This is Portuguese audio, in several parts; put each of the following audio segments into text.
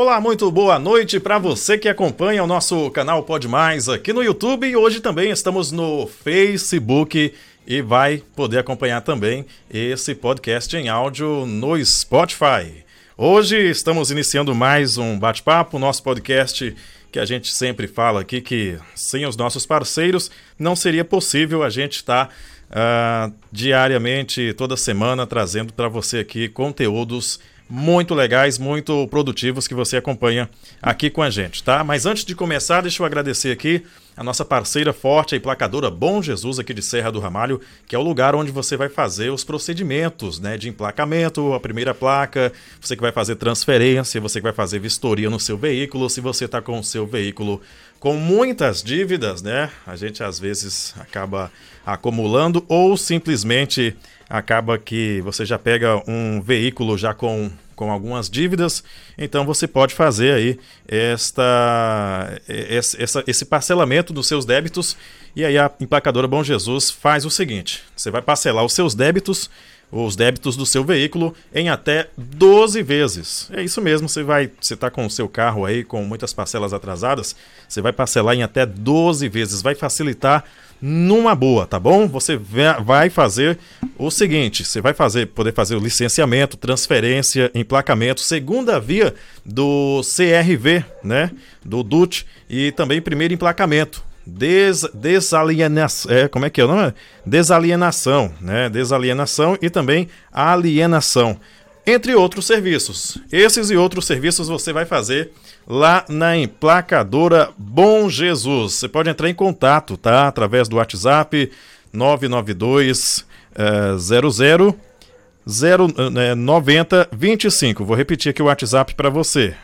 Olá, muito boa noite para você que acompanha o nosso canal Pode Mais aqui no YouTube e hoje também estamos no Facebook e vai poder acompanhar também esse podcast em áudio no Spotify. Hoje estamos iniciando mais um bate-papo, nosso podcast que a gente sempre fala aqui que sem os nossos parceiros não seria possível a gente estar tá, uh, diariamente, toda semana, trazendo para você aqui conteúdos muito legais, muito produtivos que você acompanha aqui com a gente, tá? Mas antes de começar, deixa eu agradecer aqui a nossa parceira forte, a emplacadora Bom Jesus aqui de Serra do Ramalho, que é o lugar onde você vai fazer os procedimentos, né, de emplacamento, a primeira placa, você que vai fazer transferência, você que vai fazer vistoria no seu veículo, se você está com o seu veículo com muitas dívidas, né? A gente às vezes acaba acumulando ou simplesmente acaba que você já pega um veículo já com, com algumas dívidas, então você pode fazer aí esta, essa, esse parcelamento dos seus débitos e aí a emplacadora Bom Jesus faz o seguinte: você vai parcelar os seus débitos os débitos do seu veículo em até 12 vezes. É isso mesmo, você vai, você está com o seu carro aí com muitas parcelas atrasadas, você vai parcelar em até 12 vezes, vai facilitar numa boa, tá bom? Você vai fazer o seguinte: você vai fazer, poder fazer o licenciamento, transferência, emplacamento, segunda via do CRV, né? Do DUT e também primeiro emplacamento. Des, desalienação, é, como é que é o nome? Desalienação, né? Desalienação e também alienação, entre outros serviços. Esses e outros serviços você vai fazer lá na emplacadora Bom Jesus. Você pode entrar em contato, tá? Através do WhatsApp 992 uh, 00 0, 90 25. Vou repetir aqui o WhatsApp para você.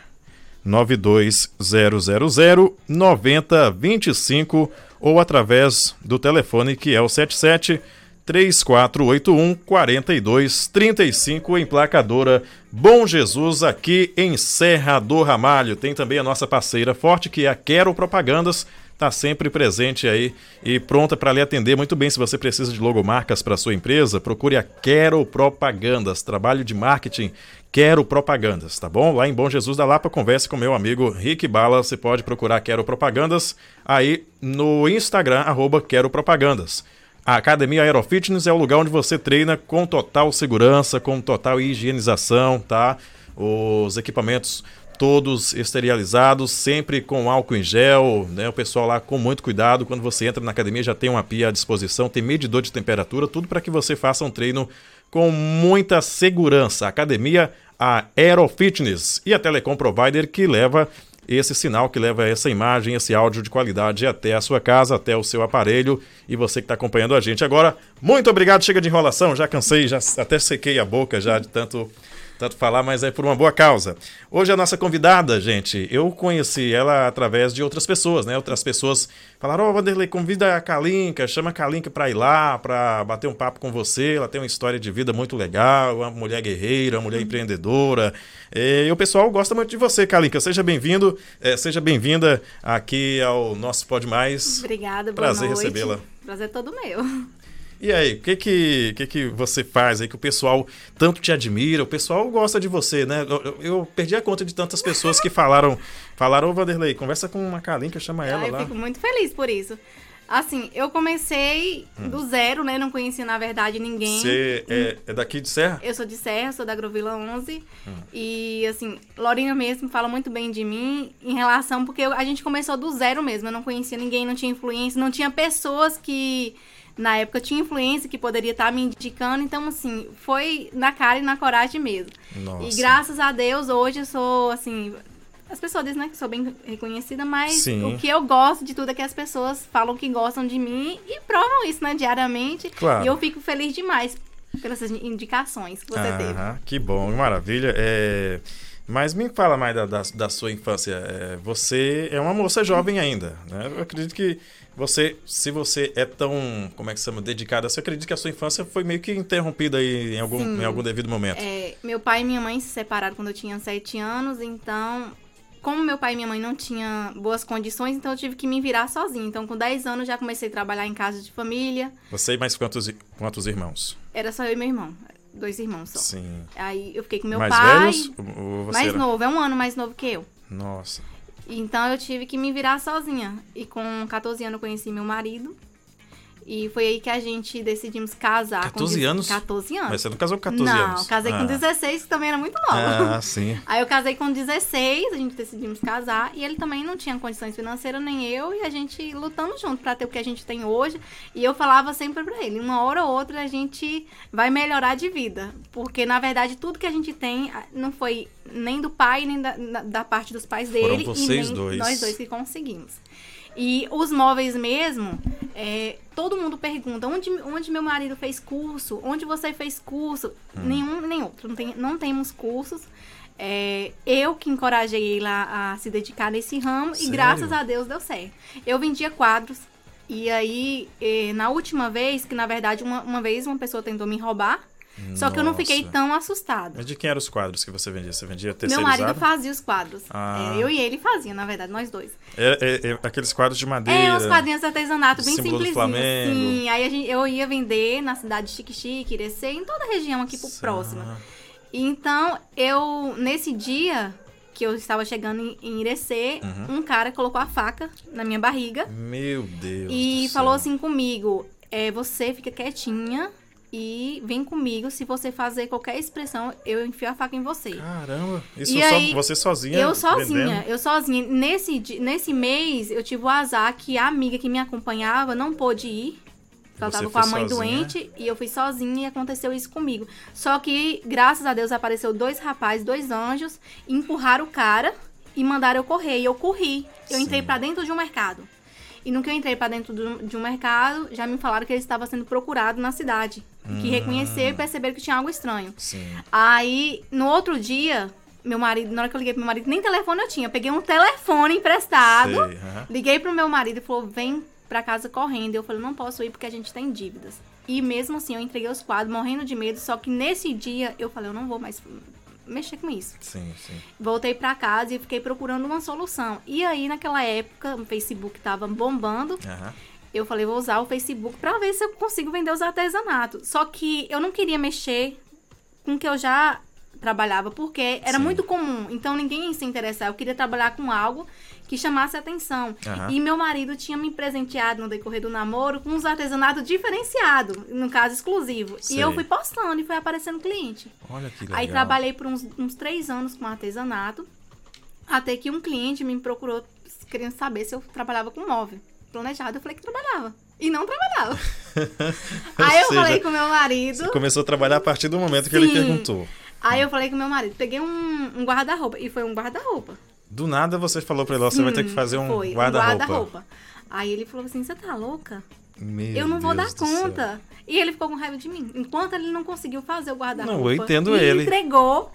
92000 9025 ou através do telefone que é o 77 3481 4235, emplacadora Bom Jesus, aqui em Serra do Ramalho. Tem também a nossa parceira forte, que é a Quero Propagandas, está sempre presente aí e pronta para lhe atender muito bem. Se você precisa de logomarcas para sua empresa, procure a Quero Propagandas, trabalho de marketing Quero Propagandas, tá bom? Lá em Bom Jesus da Lapa, converse com meu amigo Rick Bala. Você pode procurar Quero Propagandas aí no Instagram, arroba Quero Propagandas. A Academia Aerofitness é o lugar onde você treina com total segurança, com total higienização, tá? Os equipamentos todos esterilizados, sempre com álcool em gel, né? O pessoal lá com muito cuidado. Quando você entra na academia já tem uma pia à disposição, tem medidor de temperatura, tudo para que você faça um treino com muita segurança. Academia Aerofitness e a Telecom Provider que leva esse sinal que leva essa imagem, esse áudio de qualidade até a sua casa, até o seu aparelho e você que está acompanhando a gente agora. Muito obrigado, chega de enrolação, já cansei, já até sequei a boca já de tanto tanto falar, mas é por uma boa causa. Hoje a nossa convidada, gente, eu conheci ela através de outras pessoas, né? Outras pessoas falaram: Ó, oh, Vanderlei, convida a Kalinka, chama a Kalinka para ir lá, para bater um papo com você. Ela tem uma história de vida muito legal, uma mulher guerreira, uma mulher empreendedora. E o pessoal gosta muito de você, Kalinka. Seja bem-vindo, é, seja bem-vinda aqui ao nosso Pode Mais. Obrigada, boa Prazer recebê-la. Prazer todo meu. E aí, o que que, que que você faz aí que o pessoal tanto te admira? O pessoal gosta de você, né? Eu, eu perdi a conta de tantas pessoas que falaram, falaram, ô Vanderlei, conversa com uma Kalinka, chama ela ah, eu lá. Eu fico muito feliz por isso. Assim, eu comecei hum. do zero, né? Não conhecia, na verdade, ninguém. Você é, é, daqui de Serra? Eu sou de Serra, sou da Agrovila 11. Hum. E, assim, Lorinha mesmo fala muito bem de mim em relação... Porque a gente começou do zero mesmo. Eu não conhecia ninguém, não tinha influência, não tinha pessoas que na época tinha influência que poderia estar tá me indicando, então assim, foi na cara e na coragem mesmo. Nossa. E graças a Deus hoje eu sou assim, as pessoas dizem né, que sou bem reconhecida, mas Sim. o que eu gosto de tudo é que as pessoas falam que gostam de mim e provam isso, né, diariamente. Claro. E eu fico feliz demais pelas indicações que você Aham, teve. Que bom, maravilha. É... Mas me fala mais da, da, da sua infância. É, você é uma moça jovem ainda, né? Eu acredito que você, se você é tão, como é que se chama, dedicada, você acredita que a sua infância foi meio que interrompida aí em algum, em algum devido momento? É, meu pai e minha mãe se separaram quando eu tinha sete anos, então, como meu pai e minha mãe não tinham boas condições, então eu tive que me virar sozinha. Então, com 10 anos, já comecei a trabalhar em casa de família. Você e mais quantos, quantos irmãos? Era só eu e meu irmão. dois irmãos só. Sim. Aí eu fiquei com meu mais pai. velhos? Ou você mais novo, é um ano mais novo que eu. Nossa. Então eu tive que me virar sozinha. E com 14 anos eu conheci meu marido. E foi aí que a gente decidimos casar. com 14 dez- anos? 14 anos. Mas você não casou com 14 não, anos? casei ah. com 16, que também era muito nova. Ah, sim. Aí eu casei com 16, a gente decidimos casar. E ele também não tinha condições financeiras, nem eu. E a gente lutando junto pra ter o que a gente tem hoje. E eu falava sempre pra ele, uma hora ou outra a gente vai melhorar de vida. Porque, na verdade, tudo que a gente tem ah, não foi nem do pai, nem da, da- parte dos pais Foram dele. vocês e nem dois. nós dois que conseguimos. E os móveis mesmo, é, todo mundo pergunta, onde, onde meu marido fez curso? Onde você fez curso? Hum. Nenhum, nem outro. Não, tem, não temos cursos. É, eu que encorajei ele a, a se dedicar nesse ramo Sério? e graças a Deus deu certo. Eu vendia quadros. E aí, eh, na última vez, que na verdade uma, uma vez uma pessoa tentou me roubar, só que eu não fiquei Nossa. tão assustada. Mas de quem eram os quadros que você vendia? Você vendia Meu terceirizado? marido fazia os quadros. Ah. É, eu e ele fazia, na verdade, nós dois. É, é- é aqueles quadros de madeira. É, os quadrinhos de artesanato, bem símbolo do simplesinho. Flamengo. Sim, aí gente, eu ia vender na cidade de Chique-Chique, Irecê, em toda a região aqui por próxima. Então, eu, nesse dia que eu estava chegando em, em Irecê, Uhum. um cara colocou a faca na minha barriga Meu Deus. e falou céu. assim comigo: é, você fica quietinha e vem comigo. Se você fazer qualquer expressão, eu enfio a faca em você. Caramba, isso E só aí, você sozinha? Eu sozinha, vendendo? eu sozinha. Nesse, nesse mês, eu tive o azar que a amiga que me acompanhava não pôde ir. porque Ela tava com a mãe sozinha? doente e eu fui sozinha e aconteceu isso comigo. Só que, graças a Deus, apareceu dois rapazes, dois anjos, empurraram o cara e mandaram eu correr. E eu corri. Eu entrei Sim. pra dentro de um mercado. E no que eu entrei pra dentro de um- de um mercado, já me falaram que ele estava sendo procurado na cidade. Que Hum. reconheceram e perceberam que tinha algo estranho. Sim. Aí, no outro dia, meu marido, na hora que eu liguei pro meu marido, nem telefone eu tinha. Eu peguei um telefone emprestado, Sei, aham. liguei pro meu marido e falou: vem pra casa correndo. Eu falei: não posso ir porque a gente tem dívidas. E mesmo assim, eu entreguei os quadros, morrendo de medo. Só que nesse dia, eu falei: eu não vou mais mexer com isso. Sim, sim. Voltei pra casa e fiquei procurando uma solução. E aí, naquela época, o Facebook tava bombando. Aham. Eu falei, vou usar o Facebook pra ver se eu consigo vender os artesanatos. Só que eu não queria mexer com o que eu já trabalhava, porque era Sim. muito comum. Então ninguém ia se interessar. Eu queria trabalhar com algo que chamasse atenção. Aham. E meu marido tinha me presenteado no decorrer do namoro com uns artesanatos diferenciados, no caso exclusivo. Sei. E eu fui postando e foi aparecendo cliente. Olha que legal. Aí trabalhei por uns, uns três anos com artesanato, até que um cliente me procurou querendo saber se eu trabalhava com móvel. Planejado, eu falei que trabalhava. E não trabalhava. Aí eu seja, falei com meu marido. Você começou a trabalhar a partir do momento que ele Sim. perguntou. Aí eu falei com meu marido, peguei um, um guarda-roupa. E foi um guarda-roupa. Do nada você falou pra ele, você vai ter que fazer um guarda-roupa. guarda-roupa. Aí ele falou assim: você tá louca? Meu eu não vou Deus dar do céu. conta. E ele ficou com raiva de mim. Enquanto ele não conseguiu fazer o guarda-roupa. Não, eu entendo ele. entregou.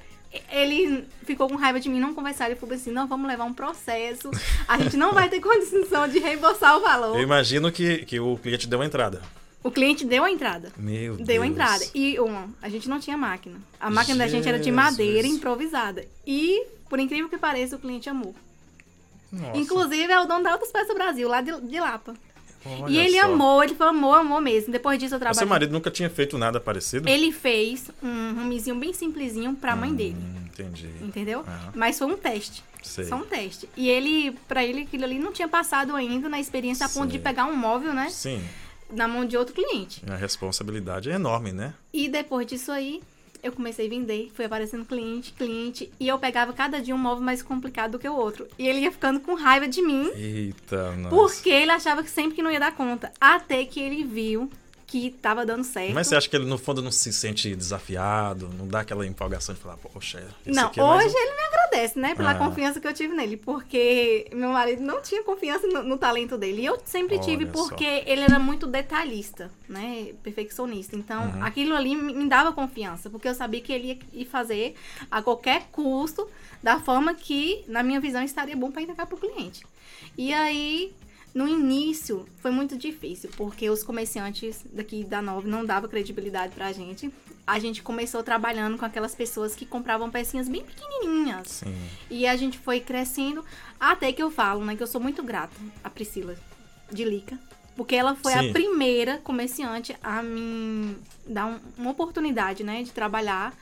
Ele ficou com raiva de mim, não conversar. Ele falou assim: não, vamos levar um processo. A gente não vai ter condição de reembolsar o valor. Eu imagino que, que o cliente deu a entrada. O cliente deu a entrada. Meu Deus. Deu a entrada. E uma, a gente não tinha máquina. A máquina da gente era de Jesus. madeira, improvisada. E, por incrível que pareça, o cliente amou. Nossa, Inclusive, é o dono da Autos Peças Brasil, lá de, de Lapa. olha e ele só. amou, ele falou, amou, amou mesmo. Depois disso, eu Mas Seu marido nunca tinha feito nada parecido? Ele fez um romizinho bem simplesinho pra mãe dele. Hum, entendi. Entendeu? Aham. Mas foi um teste. Sei. Só um teste. E ele, pra ele, aquilo ali não tinha passado ainda na experiência a ponto Sei. de pegar um móvel, né? Sim, Na mão de outro cliente. a responsabilidade é enorme, né? E depois disso aí, eu comecei a vender, foi aparecendo cliente, cliente, e eu pegava cada dia um móvel mais complicado do que o outro. E ele ia ficando com raiva de mim, Eita, nossa. porque ele achava que sempre que não ia dar conta. Até que ele viu que tava dando certo. Mas você acha que ele, no fundo, não se sente desafiado? Não dá aquela empolgação de falar, poxa, Não, é mais hoje ele me agradece, né, pela Ah. confiança que eu tive nele, porque meu marido não tinha confiança no, no talento dele. E eu sempre tive, Olha só. porque ele era muito detalhista, né, perfeccionista. Então, Uhum. aquilo ali me me dava confiança, porque eu sabia que ele ia fazer a qualquer custo, da forma que, na minha visão, estaria bom para entregar pro cliente. E aí, no início, foi muito difícil, porque os comerciantes daqui da Nove não davam credibilidade pra gente. A gente começou trabalhando com aquelas pessoas que compravam pecinhas bem pequenininhas. Sim. E a gente foi crescendo, até que eu falo, né, que eu sou muito grata a Priscila de Lica, Porque ela foi Sim. a primeira comerciante a me dar um- uma oportunidade, né, de trabalhar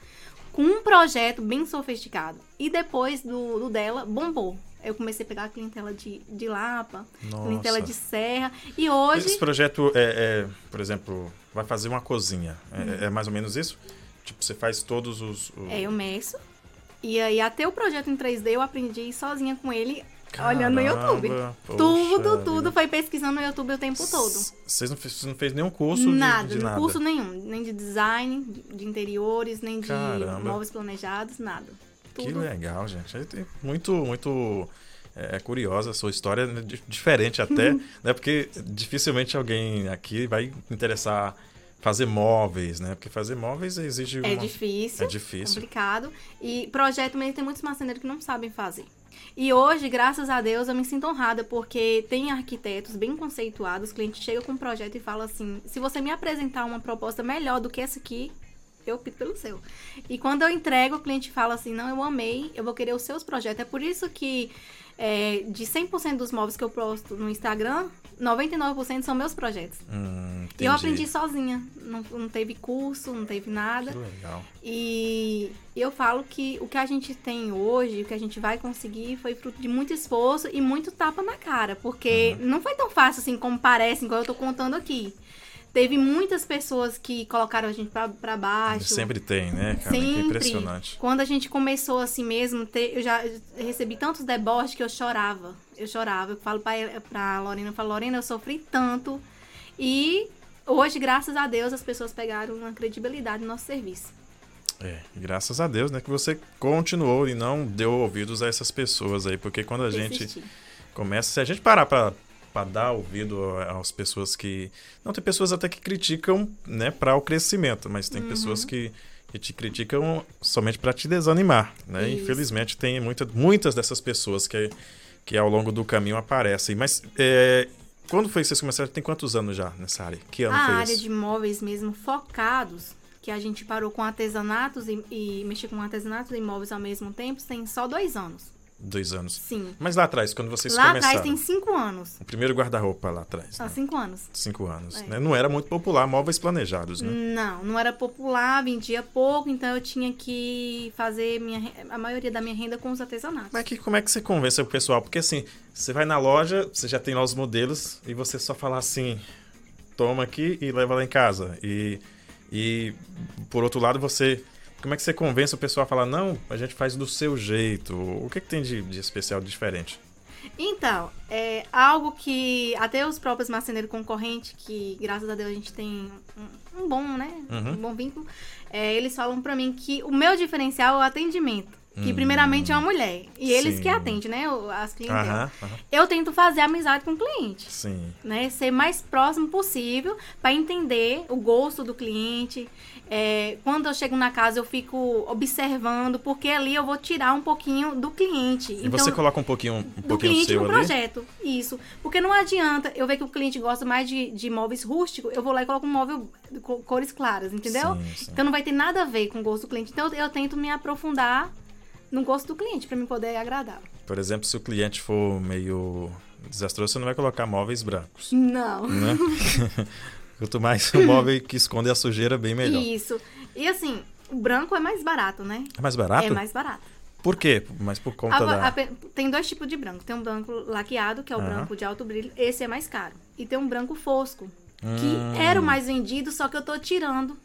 com um projeto bem sofisticado. E depois do, do dela, bombou. Eu comecei a pegar a clientela de, de Lapa, clientela Nossa. de Serra. E hoje. Esse projeto é, é, por exemplo, vai fazer uma cozinha. É, Uhum. é mais ou menos isso? Tipo, você faz todos os. os- É, eu meço. E aí, até o projeto em 3D, eu aprendi sozinha com ele, olhando no Caramba, YouTube. poxa tudo, tudo vida. foi pesquisando no YouTube o tempo todo. Vocês não, fez, não fez nenhum curso de- nada, de, nada? curso nenhum. Nem de design, de- de interiores, nem de Caramba. móveis planejados, nada. Que legal, gente. É Muito, muito é, curiosa a sua história, né, di- diferente até, né? Porque dificilmente alguém aqui vai interessar fazer móveis, né? Porque fazer móveis exige É uma... difícil. É difícil. complicado. E projeto mesmo tem muitos marceneiros que não sabem fazer. E hoje, graças a Deus, eu me sinto honrada, porque tem arquitetos bem conceituados, o cliente chega com um projeto e fala assim, se você me apresentar uma proposta melhor do que essa aqui, eu opto pelo seu. E quando eu entrego, o cliente fala assim, não, eu amei, eu vou querer os seus projetos. É por isso que é, de 100% dos móveis que eu posto no Instagram, 99% são meus projetos. Hum, E eu aprendi sozinha. Não, não teve curso, não teve nada. Que legal. E eu falo que o que a gente tem hoje, o que a gente vai conseguir, foi fruto de muito esforço e muito tapa na cara. Porque Uhum. não foi tão fácil assim como parece, igual eu tô contando aqui. Teve muitas pessoas que colocaram a gente pra, pra baixo. Sempre tem, né, cara? Que Sempre. impressionante. Quando a gente começou assim mesmo, eu já recebi tantos deboches que eu chorava. Eu chorava. Eu falo pra, Lorena, eu falo, Lorena, eu sofri tanto. E hoje, graças a Deus, as pessoas pegaram uma credibilidade no nosso serviço. É, graças a Deus, né, que você continuou e não deu ouvidos a essas pessoas aí, porque quando a gente Persisti. começa, se a gente parar pra, pra dar ouvido às pessoas que, não tem pessoas até que criticam, né, para o crescimento, mas tem pessoas que, que te criticam somente para te desanimar, né? Isso. Infelizmente tem muita, muitas dessas pessoas que que ao longo do caminho aparecem, mas é, quando foi que vocês começaram? Tem quantos anos já nessa área? Que ano A foi área de móveis mesmo focados, que a gente parou com artesanatos e, e mexer com artesanatos e móveis ao mesmo tempo, tem só dois anos. Dois anos. Sim. Mas lá atrás, quando vocês Lá começaram, atrás tem cinco anos. o primeiro guarda-roupa lá atrás, Há né? cinco anos. cinco anos, É. né? Não era muito popular, móveis planejados, né? Não, não era popular, vendia pouco, então eu tinha que fazer minha, a maioria da minha renda com os artesanatos. Mas que, como é que você convence o pessoal? Porque assim, você vai na loja, você já tem lá os modelos e você só fala assim, toma aqui e leva lá em casa. E, e por outro lado, você. Como é que você convence o pessoal a falar, não, a gente faz do seu jeito? O que, que tem de, de especial, de diferente? Então, é algo que até os próprios marceneiros concorrentes, que graças a Deus a gente tem um, um bom, né? Uhum. Um bom vínculo, é, eles falam pra mim que o meu diferencial é o atendimento. Que primeiramente é uma mulher. E eles Sim. que atendem, né? As clientes. Aham, aham. Eu tento fazer amizade com o cliente. Sim. né, ser mais próximo possível para entender o gosto do cliente. É, quando eu chego na casa, eu fico observando, porque ali eu vou tirar um pouquinho do cliente. E você coloca um pouquinho, um do pouquinho cliente seu no ali? projeto. Isso. Porque não adianta eu ver que o cliente gosta mais de, de móveis rústicos, eu vou lá e coloco um móvel de co- cores claras, entendeu? Sim, sim. Então não vai ter nada a ver com o gosto do cliente. Então eu, eu tento me aprofundar no gosto do cliente para me poder agradar. Por exemplo, se o cliente for meio desastroso, você não vai colocar móveis brancos, Não. né? Quanto mais um móvel que esconde a sujeira, bem melhor. Isso. E assim, o branco é mais barato, né? É mais barato? É mais barato. Por quê? Mas por conta Agora, da... a tem dois tipos de branco. Tem um branco laqueado, que é o Aham. branco de alto brilho. Esse é mais caro. E tem um branco fosco, que Hum. era o mais vendido, só que eu tô tirando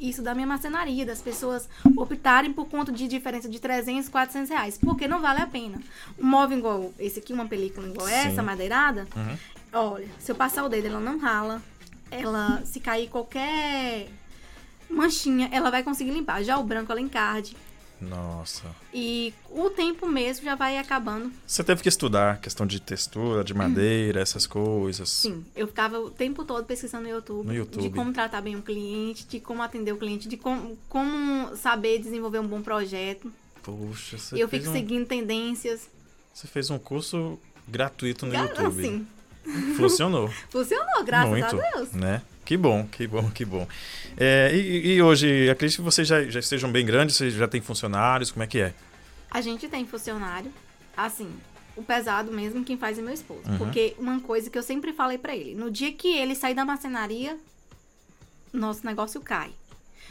isso da minha marcenaria, das pessoas optarem por conta de diferença de 300, 400 reais. Porque não vale a pena. Um móvel igual esse aqui, uma película igual Sim. essa, madeirada, Uhum. olha, se eu passar o dedo, ela não rala. Ela, se cair qualquer manchinha, ela vai conseguir limpar. Já o branco, ela encarde. Nossa. E o tempo mesmo já vai acabando. Você teve que estudar questão de textura, de madeira, essas coisas. Sim, eu ficava o tempo todo pesquisando no YouTube, No YouTube. de como tratar bem o cliente, de como atender o cliente, de como, como saber desenvolver um bom projeto. Poxa, você, eu fico um, seguindo tendências. você fez um curso gratuito no Cara, YouTube. Assim, Funcionou. funcionou, graças Muito, a Deus. né? Que bom, que bom, que bom. É, e, e hoje, acredito que vocês já, já estejam bem grandes, vocês já têm funcionários, como é que é? A gente tem funcionário, assim, o pesado mesmo, quem faz é meu esposo. Porque uma coisa que eu sempre falei pra ele, no dia que ele sair da marcenaria, nosso negócio cai.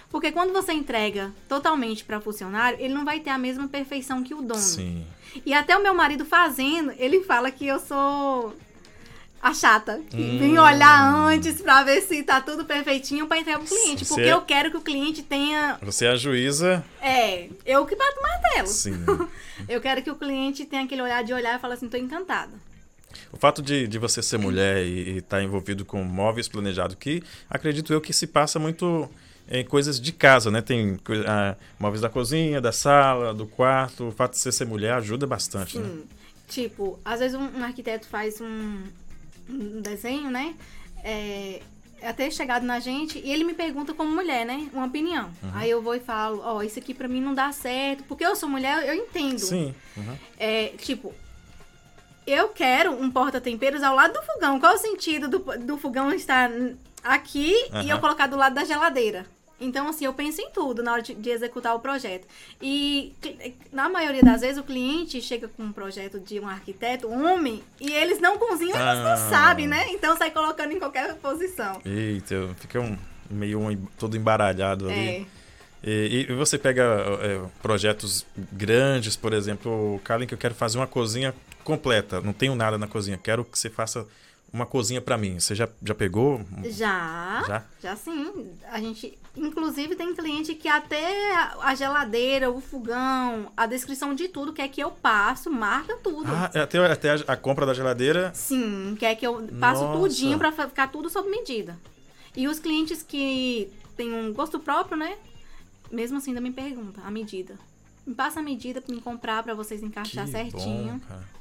Porque quando você entrega totalmente para funcionário, ele não vai ter a mesma perfeição que o dono. Sim. E até o meu marido fazendo, ele fala que eu sou a chata. Que Hum. vem olhar antes pra ver se tá tudo perfeitinho pra entregar pro cliente. Você Porque eu quero que o cliente tenha. Você é a juíza. É, eu que bato o martelo. Sim. Eu quero que o cliente tenha aquele olhar de olhar e falar assim, tô encantada. O fato de, de você ser mulher e estar envolvido com móveis planejados, que acredito eu que se passa muito em coisas de casa, né? Tem ah, móveis da cozinha, da sala, do quarto. O fato de você ser mulher ajuda bastante, né? Sim. Tipo, às vezes um, um arquiteto faz um, um desenho, né? É, até chegado na gente, e ele me pergunta como mulher, né? Uma opinião. Uhum. Aí eu vou e falo, ó, isso aqui pra mim não dá certo. Porque eu sou mulher, eu entendo. Sim. uhum. É, tipo, eu quero um porta-temperos ao lado do fogão. Qual o sentido do, do fogão estar aqui e eu colocar do lado da geladeira? Então, assim, eu penso em tudo na hora de, de executar o projeto. E, na maioria das vezes, o cliente chega com um projeto de um arquiteto, homem, e eles não cozinham, eles Ah. não sabem, né? Então, sai colocando em qualquer posição. Eita, fica um, meio um, todo embaralhado ali. É. E, e você pega é, projetos grandes, por exemplo, Kalen, que eu quero fazer uma cozinha completa, não tenho nada na cozinha, quero que você faça uma cozinha pra mim. Você já, já pegou? Já, Já? já sim. A gente, inclusive, tem cliente que até a- geladeira, o fogão, a descrição de tudo quer que eu passo, marca tudo. Ah, até, até a, compra da geladeira. Sim, quer que eu passo Nossa. tudinho pra fa- ficar tudo sob medida. E os clientes que têm um gosto próprio, né? Mesmo assim, ainda me pergunta a medida. Me passa a medida pra me comprar pra vocês encaixar que certinho. Bom, cara.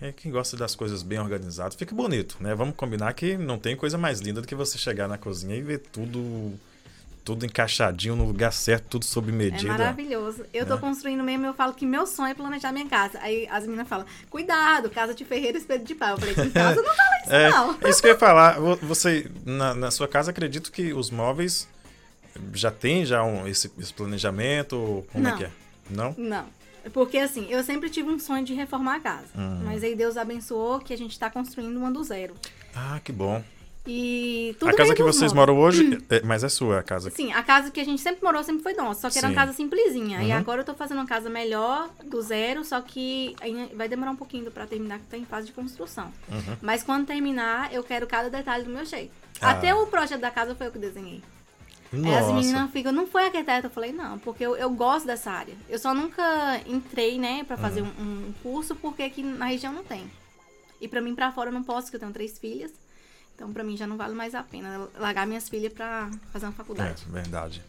É quem gosta das coisas bem organizadas, fica bonito, né? Vamos combinar que não tem coisa mais linda do que você chegar na cozinha e ver tudo tudo encaixadinho no lugar certo, tudo sob É medida. maravilhoso. Eu tô Né? construindo mesmo, eu falo que meu sonho é planejar minha casa. Aí as meninas falam, cuidado, casa de ferreiro, espelho de pau. Eu falei, em casa não fala isso, É, não. isso que eu ia falar. Vo- Você, na, na sua casa, acredito que os móveis já tem já um, esse, esse planejamento? Como é Não. que é? Não? Não. Porque assim, eu sempre tive um sonho de reformar a casa. Hum. Mas aí Deus abençoou que a gente tá construindo uma do zero. Ah, que bom. E tudo a casa que vocês moram hoje, é- mas é sua a casa. Sim, a casa que a gente sempre morou sempre foi nossa, só que era Sim. uma casa simplesinha. E Uhum. agora eu tô fazendo uma casa melhor, do zero, só que vai demorar um pouquinho pra terminar, que tá em fase de construção. Uhum. Mas quando terminar, eu quero cada detalhe do meu jeito. Ah. Até o projeto da casa foi eu que desenhei. Aí as Nossa. meninas ficam, não foi arquiteta? Eu falei, não, porque eu, eu gosto dessa área. Eu só nunca entrei, né, pra fazer Uhum. um, um curso, porque aqui na região não tem. E pra mim, pra fora, eu não posso, porque eu tenho três filhas. Então, pra mim, já não vale mais a pena largar minhas filhas pra fazer uma faculdade. É, verdade.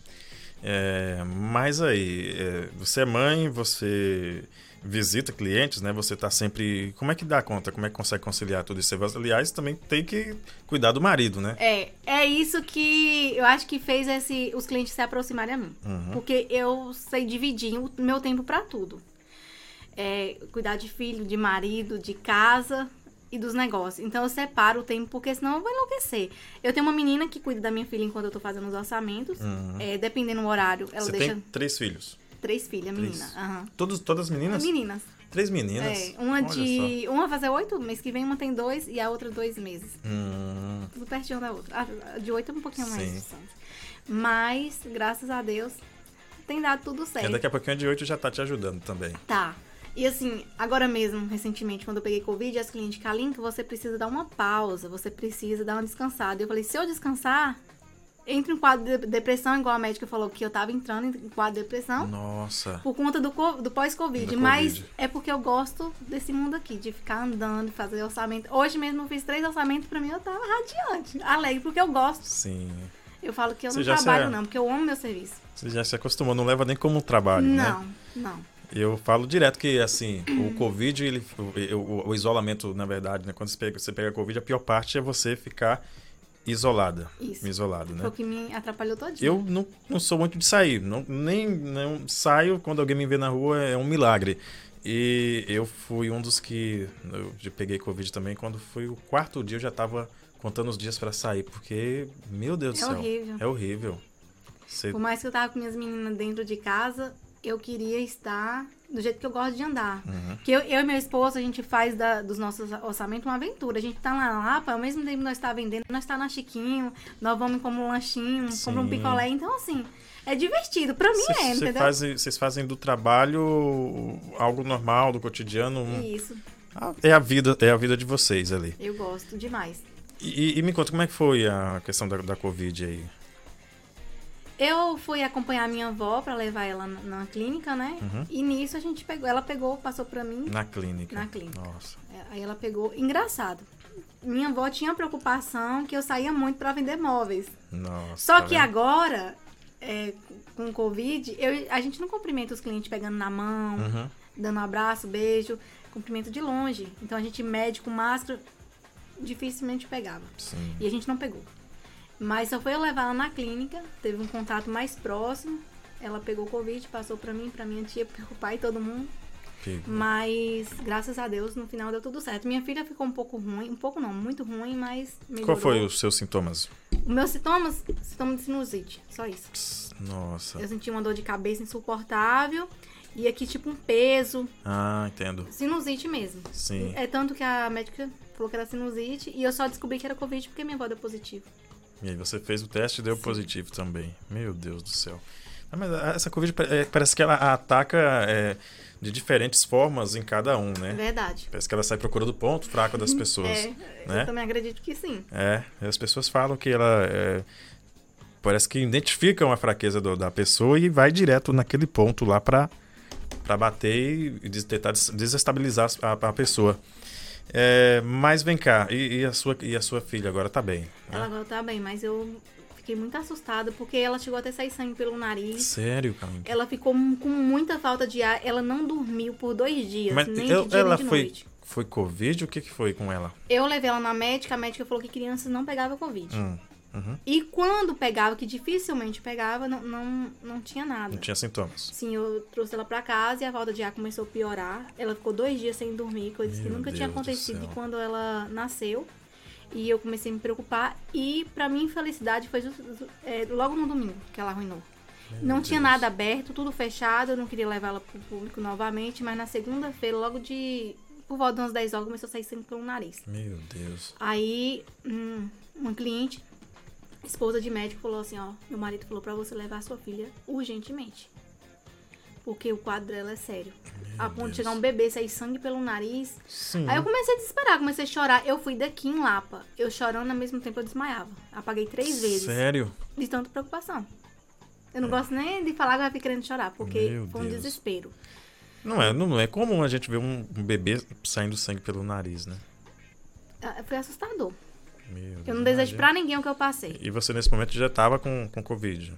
É, mas aí, é, você é mãe, você visita clientes, né? Você tá sempre. Como é que dá conta? Como é que consegue conciliar tudo isso? Aliás, também tem que cuidar do marido, né? É, é isso que eu acho que fez esse, os clientes se aproximarem a mim. Uhum. Porque eu sei dividir o meu tempo pra tudo. É, cuidar de filho, de marido, de casa e dos negócios. Então eu separo o tempo, porque senão eu vou enlouquecer. Eu tenho uma menina que cuida da minha filha enquanto eu tô fazendo os orçamentos. É, dependendo do horário, ela Uhum. Você deixa tem três filhos. três filhas, menina. Aham. Todos, todas meninas? Meninas. Três meninas? É, uma Olha de. Uma vai fazer oito, mês que vem uma tem dois e a outra dois meses. só. Hum, Tudo pertinho da outra. A de oito é um pouquinho mais distante. Mas, graças a Deus, tem dado tudo e certo. daqui a pouquinho a de oito já tá te ajudando também. Tá. E assim, agora mesmo, recentemente, quando eu peguei Covid, as clientes Kalinka, você precisa dar uma pausa, você precisa dar uma descansada. Eu falei, se eu descansar, entre em quadro de depressão, igual a médica falou que eu tava entrando em quadro de depressão. Nossa. Por conta do, do pós-Covid. Mas Covid. é porque eu gosto desse mundo aqui, de ficar andando, fazer orçamento. Hoje mesmo eu fiz três orçamentos, pra mim eu tava radiante, alegre, porque eu gosto. Sim. Eu falo que eu Você não trabalho, se- não, porque eu amo meu serviço. Você já se acostumou, não leva nem como um trabalho, né? não, não. Eu falo direto que, assim, o Covid, ele, o, o- o isolamento, na verdade, né? Quando você pega, você pega Covid, a pior parte é você ficar isolada. Isso. Isolado, Foi né? o que me atrapalhou todinho. Eu não, não sou muito de sair. Não, nem não saio quando alguém me vê na rua, é um milagre. E eu fui um dos que. Eu já peguei Covid também. Quando foi o quarto dia, eu já tava contando os dias pra sair. Porque, meu Deus do É céu. horrível. É horrível. Você Por mais que eu tava com minhas meninas dentro de casa, eu queria estar do jeito que eu gosto de andar. Uhum. Que eu, eu e meu esposo, a gente faz da, dos nossos orçamentos uma aventura. A gente tá lá na Lapa, ao mesmo tempo que nós tá vendendo, nós tá na Chiquinho, nós vamos como um lanchinho, Sim. compra um picolé. Então, assim, é divertido. Pra mim cê, é, entendeu? Vocês fazem do trabalho algo normal, do cotidiano. Isso. É a vida, é a vida de vocês ali. Eu gosto demais. E, e me conta, como é que foi a questão da, da Covid aí? Eu fui acompanhar minha avó para levar ela na, na clínica, né? Uhum. E nisso a gente pegou, ela pegou, passou para mim. Na clínica. Na clínica. Nossa. É, aí ela pegou, engraçado. Minha avó tinha preocupação que eu saía muito para vender móveis. Nossa. Só tá que vendo? agora, é, com o Covid, eu, a gente não cumprimenta os clientes pegando na mão, uhum. dando um abraço, beijo, cumprimento de longe. Então a gente mede com máscara, dificilmente pegava. Sim. E a gente não pegou. Mas só foi eu levar ela na clínica, teve um contato mais próximo. Ela pegou Covid, passou para mim, para minha tia, pro pai, todo mundo. Mas, graças a Deus, no final deu tudo certo. Minha filha ficou um pouco ruim, um pouco não, muito ruim, mas melhorou. Qual foi os seus sintomas? Os meus sintomas, sintoma de sinusite, só isso. Nossa. Eu senti uma dor de cabeça insuportável e aqui tipo um peso. Ah, entendo. Sinusite mesmo. Sim. É tanto que a médica falou que era sinusite e eu só descobri que era Covid porque minha avó deu positivo. E aí você fez o teste e deu Sim. positivo também. Meu Deus do céu. Ah, mas essa Covid é, parece que ela ataca é, de diferentes formas em cada um, né? Verdade. Parece que ela sai procurando o ponto fraco das pessoas. é, né? eu também acredito que sim. É, as pessoas falam que ela é, parece que identificam a fraqueza do, da pessoa e vai direto naquele ponto lá para para bater e tentar desestabilizar a, a pessoa. É, mas vem cá, e, e, a sua, e a sua filha agora tá bem? Né? Ela agora tá bem, mas eu fiquei muito assustada porque ela chegou até sair sangue pelo nariz. Sério, cara? Ela ficou com muita falta de ar, ela não dormiu por dois dias, mas nem eu, de dia ela nem de foi, noite. Foi Covid? O que, que foi com ela? Eu levei ela na médica, a médica falou que crianças não pegavam Covid. Hum. Uhum. E quando pegava, que dificilmente pegava, não, não, não tinha nada. Não tinha sintomas. Sim, eu trouxe ela pra casa e a falta de ar começou a piorar. Ela ficou dois dias sem dormir, coisa Meu que nunca Deus tinha acontecido do de quando ela nasceu. E eu comecei a me preocupar. E pra minha infelicidade foi just, é, logo no domingo que ela arruinou. Meu não Deus. tinha nada aberto, tudo fechado. Eu não queria levar ela pro público novamente. Mas na segunda-feira, logo de. Por volta de umas 10 horas, começou a sair sangue pelo nariz. Meu Deus. Aí, hum, uma cliente esposa de médico falou assim, ó, meu marido falou para você levar sua filha urgentemente. Porque o quadro dela é sério. Meu a ponto Deus. de chegar um bebê, sair sangue pelo nariz. Sim. Aí eu comecei a desesperar, comecei a chorar. Eu fui daqui em Lapa. Eu chorando, ao mesmo tempo eu desmaiava. Apaguei três vezes. Sério? De tanta preocupação. Eu não gosto nem de falar que eu fiquei querendo chorar, porque Meu foi um Deus. desespero. Não é, não é comum a gente ver um, um bebê saindo sangue pelo nariz, né? Ah, Foi assustador. Meu Eu não desejo pra ninguém o que eu passei. E você nesse momento já tava com, com Covid?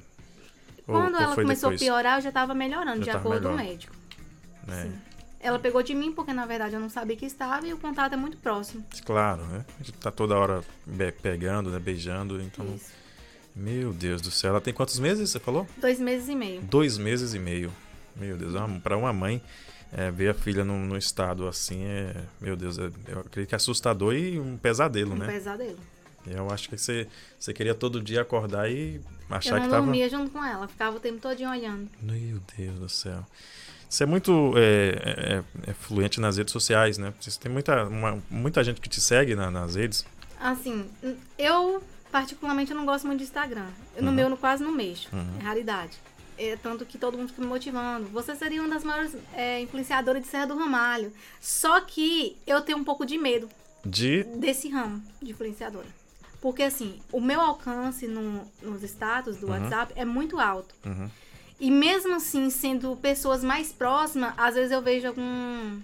Ou- Quando ou ela foi começou depois? a piorar, eu já tava melhorando, Já de acordo com o médico. É, Ela pegou de mim porque, na verdade, eu não sabia que estava e o contato é muito próximo. claro, né? A gente tá toda hora pegando, né? Beijando, então... Isso. Meu Deus do céu. Ela tem quantos meses, você falou? Dois meses e meio. Dois meses e meio. Meu Deus, pra uma mãe é, ver a filha num, num estado assim é... Meu Deus, é- eu acredito que é assustador e um pesadelo, Um né? pesadelo. Eu acho que você, você queria todo dia acordar e achar eu não que tava... dormia junto com ela, ficava o tempo todinho olhando. Meu Deus do céu. Você é muito é, é- é fluente nas redes sociais, né? Você tem muita, uma- muita gente que te segue na- nas redes. Assim, eu particularmente eu não gosto muito de Instagram. Eu, No Uhum. meu, no quase não mexo. Uhum. É raridade. É, tanto que todo mundo fica me motivando. Você seria uma das maiores é, influenciadoras de Serra do Ramalho. Só que eu tenho um pouco de medo De. desse ramo de influenciadora. Porque assim, o meu alcance no- nos status do Uhum. WhatsApp é muito alto. Uhum. E mesmo assim, sendo pessoas mais próximas, às vezes eu vejo algum,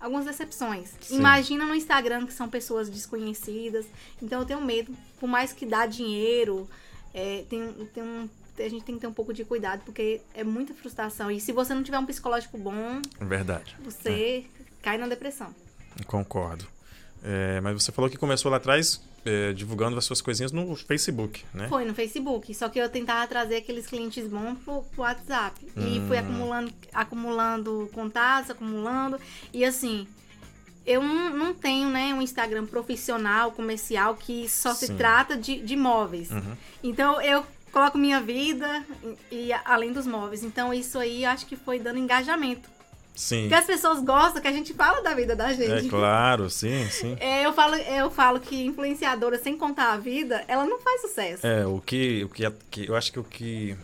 algumas decepções. Sim. Imagina no Instagram que são pessoas desconhecidas. Então eu tenho medo, por mais que dá dinheiro, é, tem, tem um- a gente tem que ter um pouco de cuidado, porque é muita frustração. E se você não tiver um psicológico bom, Verdade. você cai na depressão. Concordo. É, mas você falou que começou lá atrás é, divulgando as suas coisinhas no Facebook, né? Foi no Facebook, só que eu tentava trazer aqueles clientes bons pro, pro WhatsApp. E Hum. fui acumulando, acumulando contatos, acumulando. E assim, eu não, não tenho, né, um Instagram profissional, comercial, que só se Sim. trata de, de móveis. Uhum. Então eu coloco minha vida e, e além dos móveis. Então isso aí acho que foi dando engajamento. Sim. Porque as pessoas gostam que a gente fala da vida da gente. É claro, sim, sim. É, eu, falo, eu falo que influenciadora sem contar a vida, ela não faz sucesso. É, o que, o que, que eu acho que o que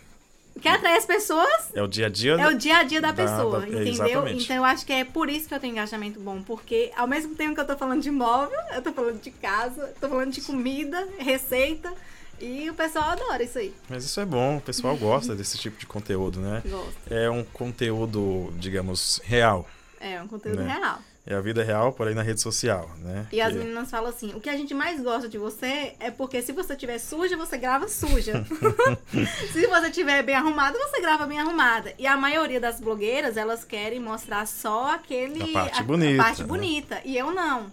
O que atrai as pessoas é o dia a dia. é o dia a dia da Da- pessoa, da- é, entendeu? exatamente. Então eu acho que é por isso que eu tenho engajamento bom, porque ao mesmo tempo que eu tô falando de móvel, eu tô falando de casa, tô falando de comida, receita, e o pessoal adora isso aí. Mas isso é bom, o pessoal gosta desse tipo de conteúdo, né? Gosta. É um conteúdo, digamos, real. É um conteúdo Né? real. É a vida real, porém na rede social, né? E as Que- meninas falam assim: o que a gente mais gosta de você é porque se você tiver suja, você grava suja. se você tiver bem arrumada, você grava bem arrumada. E a maioria das blogueiras, elas querem mostrar só aquele. A parte bonita, parte né? bonita. E eu não.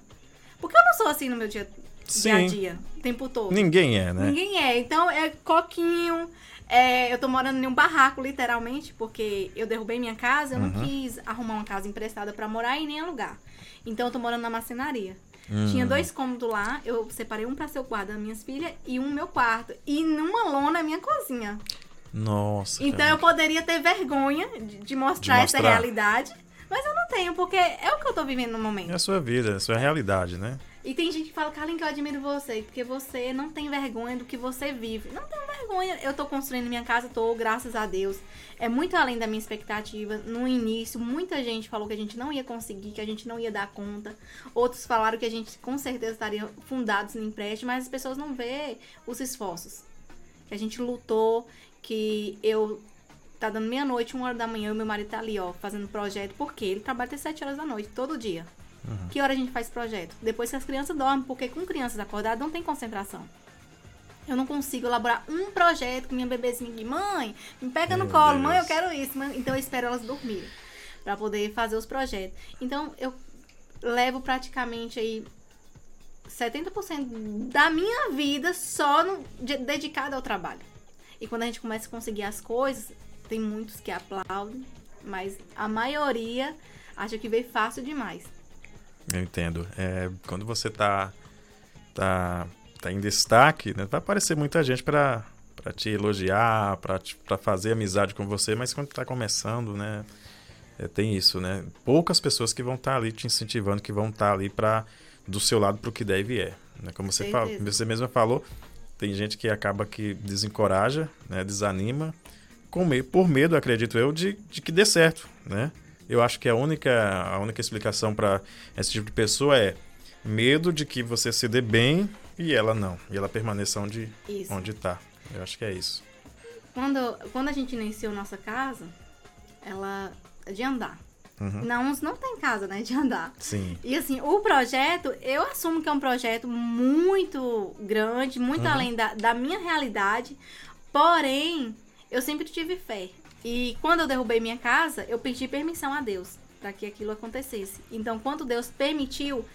Porque eu não sou assim no meu dia, dia a Sim. dia, o tempo todo. Ninguém é, né? Ninguém é. Então é coquinho. é, eu tô morando em um barraco, literalmente, porque eu derrubei minha casa, eu Uhum. não quis arrumar uma casa emprestada pra morar e nem alugar. Então eu tô morando na marcenaria. Hum. Tinha dois cômodos lá, eu separei um pra ser o quarto das minhas filhas e um meu quarto. E numa lona a minha cozinha. Nossa. Então cara. eu poderia ter vergonha de, de mostrar De essa mostrar. realidade, mas eu não tenho, porque é o que eu tô vivendo no momento. É a sua vida, é a sua realidade, né? E tem gente que fala, Carlinhos, que eu admiro você, porque você não tem vergonha do que você vive. Não tenho vergonha. Eu tô construindo minha casa, tô, graças a Deus. É muito além da minha expectativa. No início, muita gente falou que a gente não ia conseguir, que a gente não ia dar conta. Outros falaram que a gente com certeza estaria fundados no empréstimo, mas as pessoas não vê os esforços. Que a gente lutou, que eu tá dando meia-noite, uma hora da manhã, e meu marido tá ali, ó, fazendo projeto, porque ele trabalha até sete horas da noite, todo dia. Que hora a gente faz projeto? Depois que as crianças dormem, porque com crianças acordadas não tem concentração. Eu não consigo elaborar um projeto com minha bebezinha aqui. Mãe, me pega no Meu colo. Deus. Mãe, eu quero isso. Mãe. Então eu espero elas dormirem para poder fazer os projetos. Então eu levo praticamente aí 70% da minha vida só no, de- dedicada ao trabalho. E quando a gente começa a conseguir as coisas, tem muitos que aplaudem, mas a maioria acha que veio fácil demais. Eu entendo. É, quando você tá, tá, tá em destaque, né, vai aparecer muita gente para para te elogiar, para para fazer amizade com você, mas quando tá começando, né, é, tem isso, né? Poucas pessoas que vão estar ali te incentivando, que vão estar ali para do seu lado pro que deve e é, né? Como você fala, você mesma falou, tem gente que acaba que desencoraja, né, desanima, com me- por medo, acredito eu, de, de que dê certo, né? Eu acho que a única, a única explicação para esse tipo de pessoa é medo de que você se dê bem e ela não, e ela permaneça onde Isso. onde tá. Eu acho que é isso. Quando, quando a gente iniciou nossa casa, ela é de andar. Não, uns não tem casa, né? De andar. Sim. E assim, o projeto, eu assumo que é um projeto muito grande, muito além da, da minha realidade. Porém, eu sempre tive fé. E quando eu derrubei minha casa, eu pedi permissão a Deus para que aquilo acontecesse. Então, quando Deus permitiu,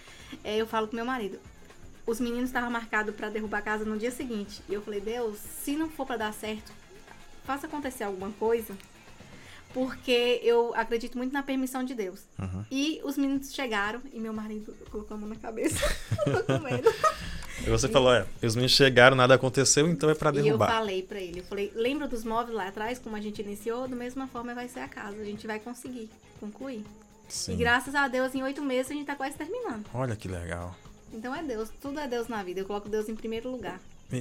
eh, eu falo com meu marido. Os meninos estavam marcados para derrubar a casa no dia seguinte. E eu falei, Deus, se não for para dar certo, faça acontecer alguma coisa. Porque eu acredito muito na permissão de Deus. Uhum. E os meninos chegaram e meu marido colocou a mão na cabeça. eu tô com medo. E você falou, é, os meninos chegaram, nada aconteceu, então é para E eu derrubar. falei pra ele, eu falei, lembra dos móveis lá atrás, como a gente iniciou? Da mesma forma vai ser a casa, a gente vai conseguir concluir. Sim. E graças a Deus, em oito meses a gente tá quase terminando. Olha que legal. Então é Deus, tudo é Deus na vida, eu coloco Deus em primeiro lugar. E,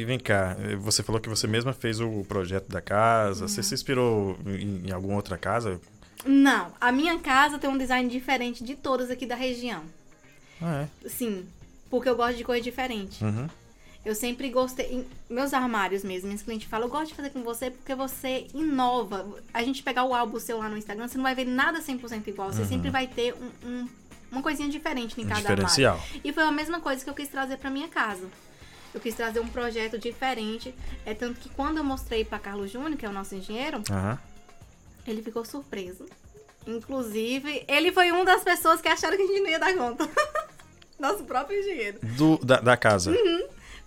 e vem cá, você falou que você mesma fez o projeto da casa. Uhum. Você se inspirou em, em alguma outra casa? Não, a minha casa tem um design diferente de todas aqui da região. Ah, Sim, porque eu gosto de coisa diferente. Uhum. Eu sempre gostei. em meus armários mesmo, minhas clientes falam, eu gosto de fazer com você porque você inova. A gente pegar o álbum seu lá no Instagram, você não vai ver nada 100% igual. Você sempre vai ter um- um- uma coisinha diferente em Um cada diferencial. armário. E foi a mesma coisa que eu quis trazer pra minha casa. Eu quis trazer um projeto diferente. É tanto que quando eu mostrei pra Carlos Júnior, que é o nosso engenheiro, Aham. ele ficou surpreso. Inclusive, ele foi uma das pessoas que acharam que a gente não ia dar conta. Nosso próprio engenheiro. Do, da, da casa.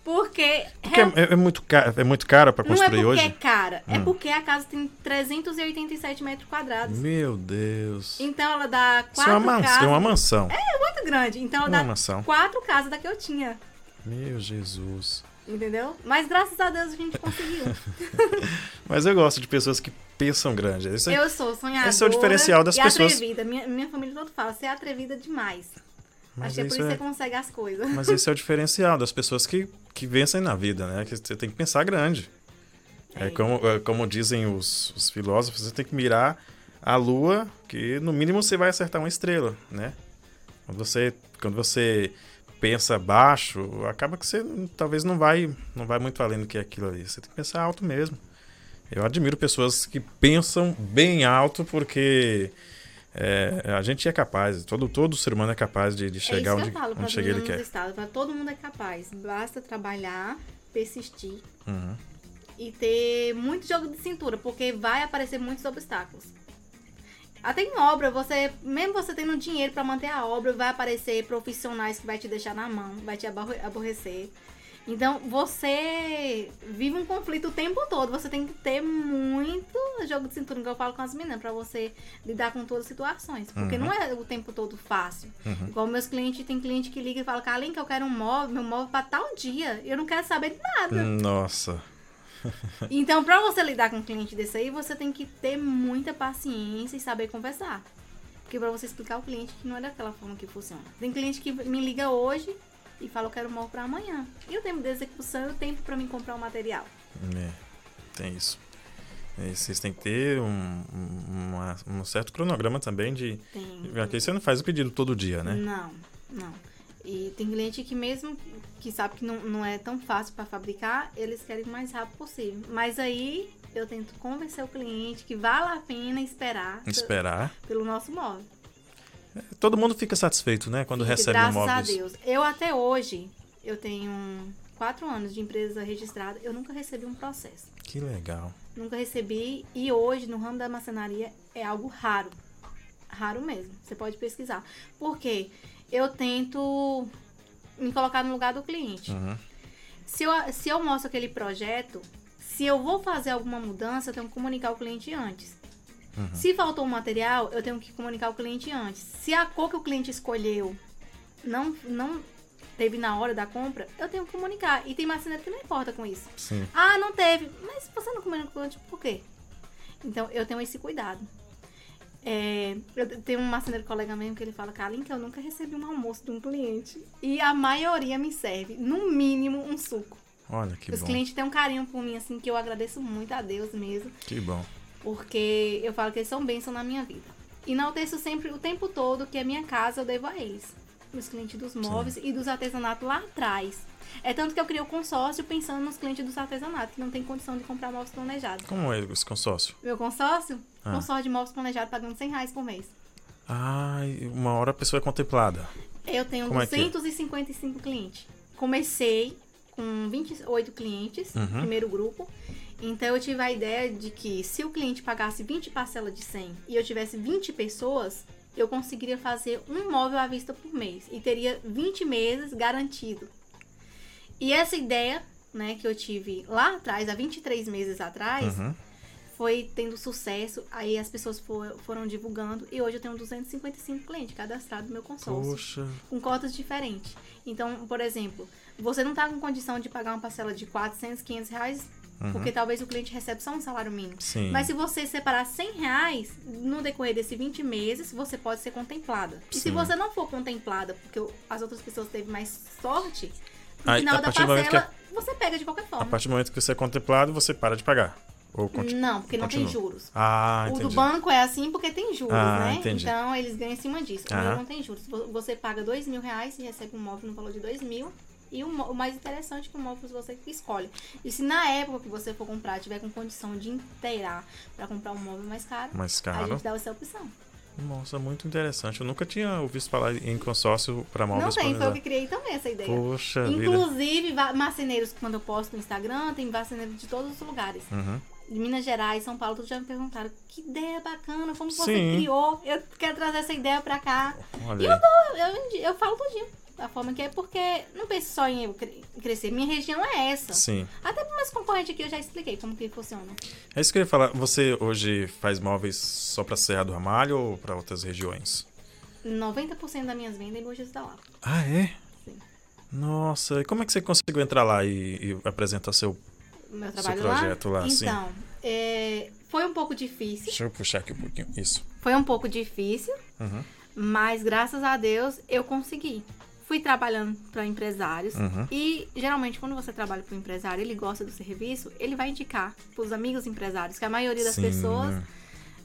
Porque. Porque é, é muito caro, é muito caro para Não é construir porque é hoje? cara, é Hum. porque a casa tem 387 metros quadrados. Meu Deus. Então ela dá Isso é uma, quatro mans- casas. é uma mansão. É muito grande. Então ela Uma dá mansão. quatro casas da que eu tinha. Meu Jesus. Entendeu? Mas graças a Deus a gente conseguiu. Mas eu gosto de pessoas que pensam grande. Esse é- eu sou sonhadora. esse é o diferencial das e pessoas. atrevida. Minha, minha família toda fala, você é atrevida demais. Mas Acho que é por isso que é- você consegue as coisas. Mas esse é o diferencial das pessoas que, que vencem na vida, né? Que você tem que pensar grande. É, É. como, é como dizem os, os filósofos, você tem que mirar a lua, que no mínimo você vai acertar uma estrela, né? Quando você, quando você pensa baixo, acaba que você talvez não vai, não vai muito além do que aquilo ali. Você tem que pensar alto mesmo. Eu admiro pessoas que pensam bem alto porque é, a gente é capaz, todo, todo ser humano é capaz de, de é chegar que onde, falo onde chega ele quer. estado. Pra todo mundo é capaz. Basta trabalhar, persistir Uhum. e ter muito jogo de cintura, porque vai aparecer muitos obstáculos. Até em obra, você, mesmo você tendo dinheiro para manter a obra, vai aparecer profissionais que vai te deixar na mão, vai te aborre- aborrecer. Então, você vive um conflito o tempo todo. Você tem que ter muito jogo de cintura, que eu falo com as meninas, pra você lidar com todas as situações. Porque Uhum. não é o tempo todo fácil. Uhum. Igual meus clientes, tem cliente que liga e fala, Carlinhos, que eu quero um móvel, meu móvel pra tal dia. Eu não quero saber de nada. Nossa. Então, pra você lidar com um cliente desse aí, você tem que ter muita paciência e saber conversar. Porque pra você explicar ao cliente que não é daquela forma que funciona. Tem cliente que me liga hoje e fala, eu quero um móvel pra amanhã. E o tempo de execução e o tempo pra mim comprar o material. É, tem isso. E vocês têm que ter um, um, uma- um certo cronograma também de. Tem. Aqui você não faz o pedido todo dia, né? Não, não. E tem cliente que mesmo que sabe que não, não é tão fácil para fabricar, eles querem o mais rápido possível. Mas aí eu tento convencer o cliente que vale a pena esperar pe- Esperar. pelo nosso móvel. Todo mundo fica satisfeito, né? Quando recebe graças móvel. a desse. Deus. Eu até hoje, eu tenho quatro anos de empresa registrada, eu nunca recebi um processo. Que legal. Nunca recebi e hoje no ramo da marcenaria é algo raro. Raro mesmo. Você pode pesquisar. Por quê? Eu tento me colocar no lugar do cliente. Uhum. Se eu, se eu mostro aquele projeto, se eu vou fazer alguma mudança, eu tenho que comunicar o cliente antes. Uhum. Se faltou um material, eu tenho que comunicar o cliente antes. Se a cor que o cliente escolheu não, não teve na hora da compra, eu tenho que comunicar. E tem marceneiro que não importa com isso. Sim. Ah, não teve. Mas você não comunicou antes, por quê? Então, eu tenho esse cuidado. É, eu tenho um marceneiro colega mesmo que ele fala, Carlinhos, que eu nunca recebi um almoço de um cliente. E a maioria me serve, no mínimo, um suco. Olha que Os bom. clientes têm um carinho por mim, assim, que eu agradeço muito a Deus mesmo. Que bom. Porque eu falo que eles são bênção na minha vida. E enalteço sempre, o tempo todo, que a minha casa eu devo a eles. Os clientes dos móveis e dos artesanatos lá atrás. É tanto que eu criei o consórcio pensando nos clientes dos artesanatos, que não tem condição de comprar móveis planejados. Como é esse consórcio? Meu consórcio? Ah. Consórcio de móveis planejados pagando 100 reais por mês. Ah, uma hora a pessoa é contemplada. Eu tenho Como é que é? 255 clientes. Comecei com 28 clientes, Uhum. primeiro grupo. Então eu tive a ideia de que se o cliente pagasse 20 parcelas de 100 e eu tivesse 20 pessoas, eu conseguiria fazer um móvel à vista por mês e teria 20 meses garantido. E essa ideia, né, que eu tive lá atrás, há 23 meses atrás, Uhum. foi tendo sucesso, aí as pessoas for- foram divulgando e hoje eu tenho 255 clientes cadastrados no meu consórcio Poxa. com cotas diferentes. Então, por exemplo, você não está com condição de pagar uma parcela de 400, 500 reais, porque talvez o cliente receba só um salário mínimo. Uhum. Sim. Mas se você separar 100 reais, no decorrer desses 20 meses, você pode ser contemplada. E se Sim. você não for contemplada, porque as outras pessoas teve mais sorte, no Aí, final a da parcela, você pega de qualquer A forma. partir do momento que você é contemplado, você para de pagar. Ou continua. Não, porque não tem juros. Ah, O do entendi. banco é assim porque tem juros, Ah, né? entendi. Então eles ganham em cima disso. O não tem juros. Vo- Você paga dois mil reais e recebe um móvel no valor de dois mil. E o, o mais interessante é que o móvel você escolhe. E se na época que você for comprar tiver com condição de inteirar pra comprar um móvel mais caro, Mais a caro. gente dá essa opção. Nossa, muito interessante. Eu nunca tinha ouvido falar em consórcio para não móveis tem, foi eu que criei também essa ideia. Poxa. Inclusive, marceneiros, quando eu posto no Instagram, tem marceneiros de todos os lugares. Uhum. de Minas Gerais, São Paulo, todos já me perguntaram que ideia bacana, como você Sim. criou. Eu quero trazer essa ideia pra cá. Olha E eu, dou, eu, indi- eu falo tudinho da forma que é, porque não penso só em crescer. Minha região é essa. Sim. Até para meus concorrentes aqui eu já expliquei como que funciona. É isso que eu ia falar. Você hoje faz móveis só para Serra do Ramalho ou para outras regiões? 90% das minhas vendas é em Mogi da Lapa. Ah, é? Sim. Nossa, e como é que você conseguiu entrar lá e, e apresentar seu, Meu seu trabalho projeto lá? assim? Então, é, foi um pouco difícil. Deixa eu puxar aqui um pouquinho. Isso. Foi um pouco difícil, Uhum. mas graças a Deus eu consegui. Fui trabalhando para empresários Uhum. e geralmente quando você trabalha para um empresário, ele gosta do serviço, ele vai indicar para os amigos empresários, que a maioria das Sim. pessoas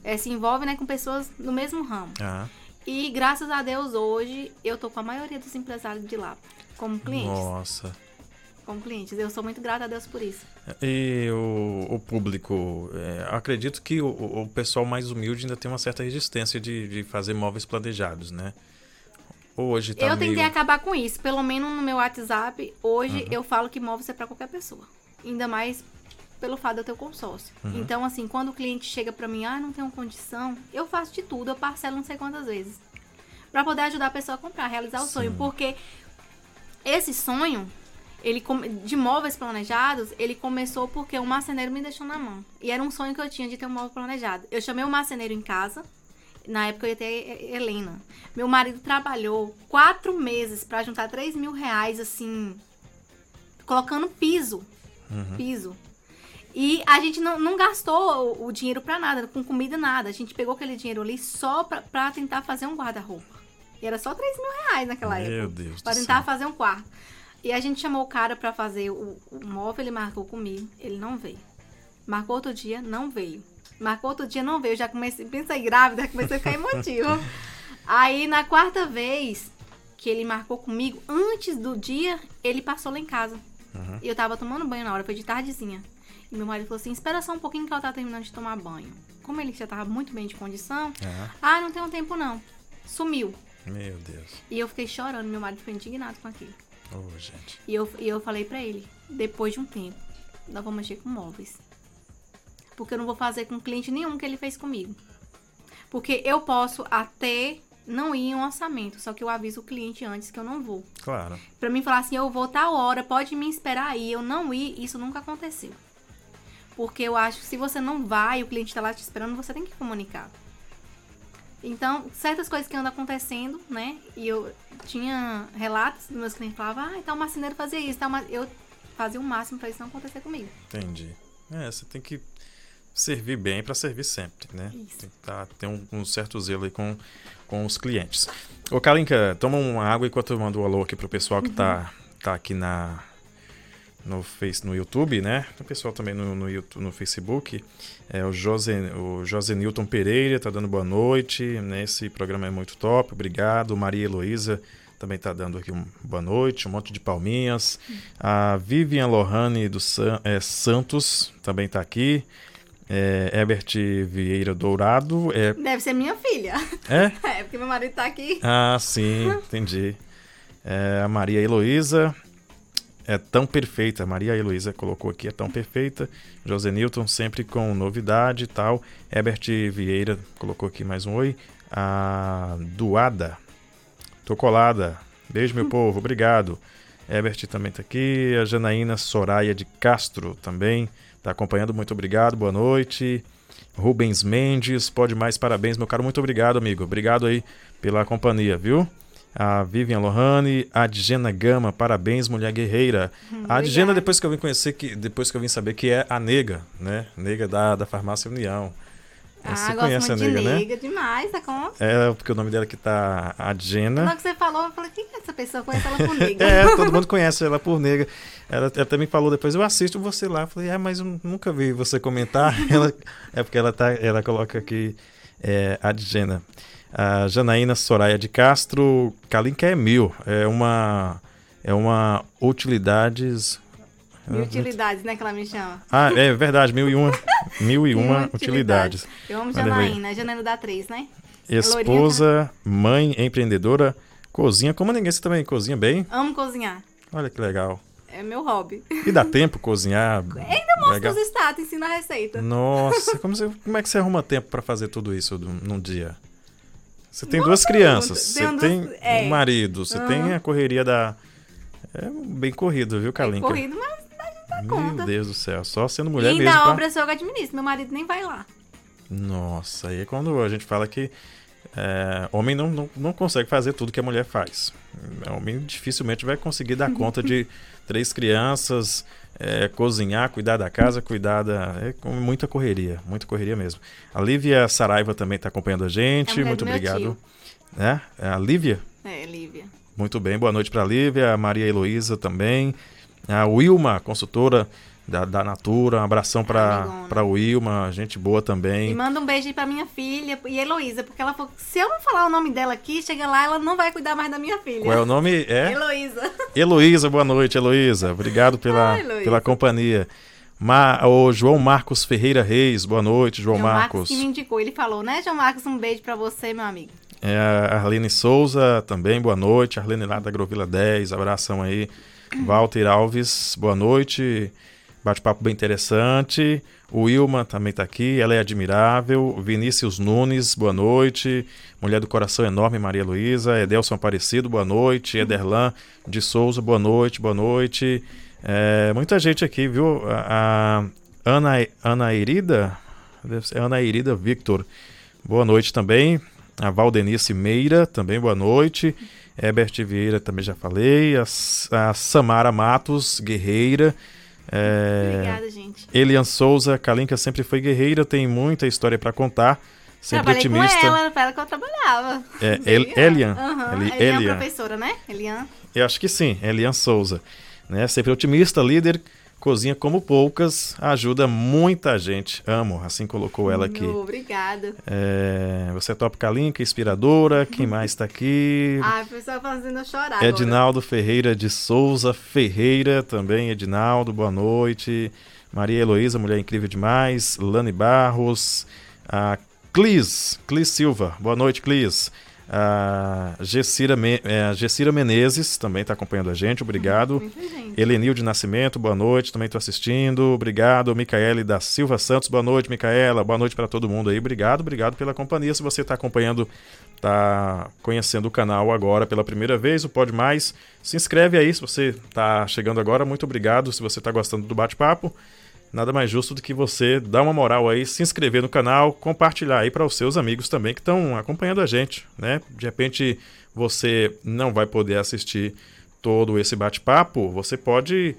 eh, se envolve né, com pessoas no mesmo ramo. Ah, E graças a Deus hoje eu tô com a maioria dos empresários de lá como clientes, nossa. como clientes. Eu sou muito grata a Deus por isso. E o, o público, é, acredito que o, o pessoal mais humilde ainda tem uma certa resistência de, de fazer móveis planejados, né? Hoje tá eu tentei meio... acabar com isso. Pelo menos no meu WhatsApp, hoje Uhum. eu falo que móveis é pra qualquer pessoa. Ainda mais pelo fato de eu ter o consórcio. Uhum. Então, assim, quando o cliente chega pra mim, ah, não tenho condição, eu faço de tudo, eu parcelo não sei quantas vezes. Pra poder ajudar a pessoa a comprar, realizar o sonho. Sim. Porque esse sonho, ele de móveis planejados, ele começou porque um marceneiro me deixou na mão. E era um sonho que eu tinha de ter um móvel planejado. Eu chamei o marceneiro em casa. Na época eu ia ter He- Helena. Meu marido trabalhou quatro meses pra juntar 3 mil reais, assim, colocando piso. Uhum. Piso. E a gente não, não gastou o, o dinheiro pra nada, com comida nada. A gente pegou aquele dinheiro ali só pra, pra tentar fazer um guarda-roupa. E era só 3 mil reais naquela época. Meu Deus Pra tentar céu. fazer um quarto. E a gente chamou o cara pra fazer o, o móvel, ele marcou comigo. Ele não veio. Marcou outro dia, não veio. Marcou outro dia, não veio. Já comecei, pensei grávida, comecei a ficar emotivo. Aí, na quarta vez que ele marcou comigo, antes do dia, ele passou lá em casa. Uhum. E eu tava tomando banho na hora, foi de tardezinha. E meu marido falou assim: espera só um pouquinho que ela tá terminando de tomar banho. Como ele já tava muito bem de condição, Ah, ah, não tenho tempo não. Sumiu. meu Deus. E eu fiquei chorando, meu marido ficou indignado com aquilo. Ô, gente. E eu, e eu falei pra ele, depois de um tempo, nós vamos mexer com móveis. Porque eu não vou fazer com cliente nenhum que ele fez comigo. Porque eu posso até não ir em um orçamento, só que eu aviso o cliente antes que eu não vou. Claro. Pra mim falar assim, eu vou tal hora, pode me esperar aí, eu não ir, isso nunca aconteceu. Porque eu acho que se você não vai, o cliente tá lá te esperando, você tem que comunicar. Então, certas coisas que andam acontecendo, né? E eu tinha relatos dos meus clientes que falavam, ah, tal marceneiro fazia isso, tal, ma-" eu fazia o máximo pra isso não acontecer comigo. Entendi. É, você tem que servir bem para servir sempre, né? Isso. Tem que tá, ter um, um certo zelo aí com, com os clientes. Ô, Kalinka, toma uma água enquanto eu mando um alô aqui pro pessoal que tá, tá aqui na no Face, no YouTube, né? O pessoal também no, no, YouTube, no Facebook. É, o José, o José Newton Pereira tá dando boa noite. Né? Esse programa é muito top, obrigado. Maria Heloísa também tá dando aqui um boa noite, um monte de palminhas. A Vivian Lohane dos San- é, Santos também tá aqui. É, Herbert Vieira Dourado. É, Deve ser minha filha. é? É, porque meu marido tá aqui. Ah, sim, entendi. É, a Maria Heloísa é tão perfeita. Maria Heloísa colocou aqui, é tão perfeita. José Newton sempre com novidade e tal. Herbert Vieira colocou aqui mais um oi. A Duada, tô colada. Beijo, meu povo, obrigado. Herbert também tá aqui. A Janaína Soraya de Castro também tá acompanhando. Muito obrigado, boa noite. Rubens Mendes, pode mais, parabéns, meu caro. Muito obrigado, amigo. Obrigado aí pela companhia, viu? A Vivian Lohane, a Adjena Gama, parabéns, mulher guerreira. a Adjena, obrigada. depois que eu vim conhecer, que, depois que eu vim saber que é a nega, né? Nega da, da Farmácia União. Ah, Você conhece a muito nega, de né? nega demais, tá com? É, porque o nome dela aqui tá Adjena. Na que você falou, eu falei, quem é essa pessoa? Eu conheço ela por nega. É, todo mundo conhece ela por nega. Ela até me falou depois, eu assisto você lá. Eu falei, é, mas eu nunca vi você comentar. Ela, é porque ela, tá, ela coloca aqui é, a Adjena. A Janaína Soraya de Castro, Kalinka é mil. É uma, é uma utilidades... Mil utilidades, né, que ela me chama. Ah, é verdade, mil e uma, mil e uma utilidades. Eu amo. Janaína, Janaína da 3, né? Esposa, mãe, empreendedora, cozinha. Como ninguém, você também cozinha bem? Amo cozinhar. Olha que legal. É meu hobby. E dá tempo cozinhar? Ainda mostro legal. os status, ensino a receita. Nossa, como, você- como é que você arruma tempo pra fazer tudo isso num, dia? Você tem Boa duas pergunta. crianças, você tem é. um marido, você Aham. tem a correria da. É bem corrido, viu, É Kalinka? corrido, mas dá Meu conta. Deus do céu, só sendo E mulher ainda mesmo. a pra- obra sou eu que administro, meu marido nem vai lá. Nossa, aí é quando a gente fala que É, homem não, não, não consegue fazer tudo que a mulher faz. Homem dificilmente vai conseguir dar conta de três crianças, é, cozinhar, cuidar da casa, cuidar da. É com muita correria, muita correria mesmo. A Lívia Saraiva também está acompanhando a gente. É a muito do meu obrigado. É, é a Lívia? É, Lívia. Muito bem, boa noite para a Lívia, a Maria Heloísa também. A Wilma, consultora da, da Natura, um abração para Amigona. para Wilma, gente boa E também. manda um beijo aí pra minha filha e Heloísa, porque ela falou se eu não falar o nome dela aqui, chega lá, ela não vai cuidar mais da minha filha. Qual é o nome? É? Heloísa. Heloísa, boa noite, Heloísa. Obrigado pela, Ai, Heloísa. pela companhia. Ma, o João Marcos Ferreira Reis, boa noite, João João Marcos Marcos. que me indicou. Ele falou, né, João Marcos? Um beijo pra você, meu amigo. É, a Arlene Souza também, boa noite. Arlene lá da Agrovila 10, abração aí. Walter Alves, boa noite. Bate-papo bem interessante. O Wilma também está aqui, ela é admirável. Vinícius Nunes, boa noite. Mulher do Coração Enorme, Maria Luísa. Edelson Aparecido, boa noite. Ederlan de Souza, boa noite, boa noite. É, muita gente aqui, viu? A, Ana, Ana Irida, deve ser Ana Irida Victor, boa noite também. A Valdenice Meira, também boa noite. Herbert Vieira, também já falei. A, a Samara Matos, guerreira. É, Obrigada, gente. Elian Souza, Kalinka sempre foi guerreira, tem muita história para contar. Sempre Trabalhei otimista. com ela, era pra ela que eu trabalhava. É, El- Elian? Aham, Eli- Elian é Elian. professora, né? Elian. Eu acho que sim, Elian Souza. Né? Sempre otimista, líder, cozinha como poucas, ajuda muita gente. Amo, assim colocou ela aqui. Obrigada. É, você é top Kalinka, inspiradora. Quem mais está aqui? Ai, o pessoal fazendo eu chorar agora. Edinaldo Ferreira de Souza Ferreira, também Edinaldo, boa noite. Maria Heloísa, mulher incrível demais. Lani Barros, a Clis, Clis Silva, boa noite, Clis. A Gessira, Me, é, Gessira Menezes também está acompanhando a gente, obrigado. Gente. Helenil de Nascimento, boa noite, também estou assistindo. Obrigado. Micaele da Silva Santos, boa noite, Micaela. Boa noite para todo mundo aí. Obrigado, obrigado pela companhia. Se você está acompanhando, está conhecendo o canal agora pela primeira vez, o Pode Mais, se inscreve aí se você está chegando agora. Muito obrigado se você está gostando do bate-papo. Nada mais justo do que você dar uma moral aí, se inscrever no canal, compartilhar aí para os seus amigos também que estão acompanhando a gente, né? De repente você não vai poder assistir todo esse bate-papo, você pode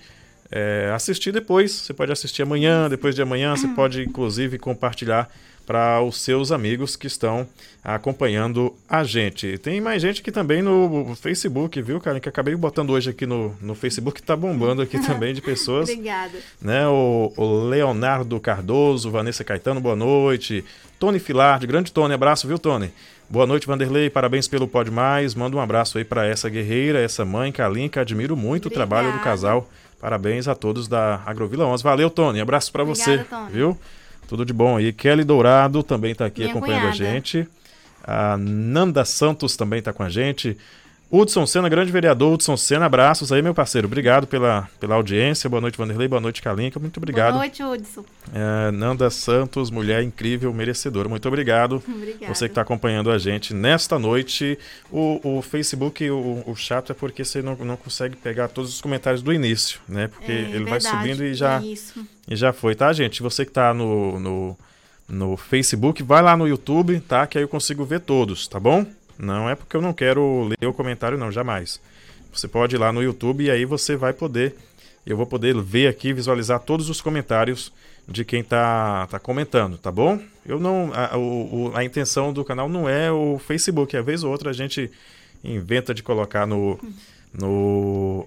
é, assistir depois. Você pode assistir amanhã, depois de amanhã, você pode inclusive compartilhar para os seus amigos que estão acompanhando a gente. Tem mais gente aqui também no Facebook, viu, cara? Que acabei botando hoje aqui no, no Facebook, tá bombando aqui também de pessoas Obrigada. né? O, o Leonardo Cardoso, Vanessa Caetano, boa noite. Tony Filardi, grande Tony, abraço, viu, Tony? Boa noite, Vanderlei, parabéns pelo Pode Mais. Manda um abraço aí para essa guerreira, essa mãe, Kalinka, admiro muito o trabalho do Obrigada. casal. Parabéns a todos da Agrovila 11. Valeu, Tony, abraço para você, Obrigada, Tony. viu? Tudo de bom aí. Kelly Dourado também tá aqui Minha acompanhando a cunhada. gente. A Nanda Santos também tá com a gente. Hudson Senna, grande vereador. Hudson Senna, abraços aí, meu parceiro. Obrigado pela, pela audiência. Boa noite, Vanderlei. Boa noite, Kalinka. Muito obrigado. Boa noite, Hudson. É, Nanda Santos, mulher incrível, merecedora. Muito obrigado. Obrigada. Você que está acompanhando a gente nesta noite. O, o Facebook, o, o chato é porque você não, não consegue pegar todos os comentários do início, né? Porque É, ele vai verdade, subindo e já, Isso. e já foi, tá, gente? Você que está no, no, no Facebook, vai lá no YouTube, tá? Que aí eu consigo ver todos, tá bom? Não é porque eu não quero ler o comentário, não, jamais. Você pode ir lá no YouTube e aí você vai poder. Eu vou poder ver aqui, visualizar todos os comentários de quem tá, tá comentando, tá bom? Eu não. A, o- a intenção do canal não é o Facebook. Às vez ou outra a gente inventa de colocar no. no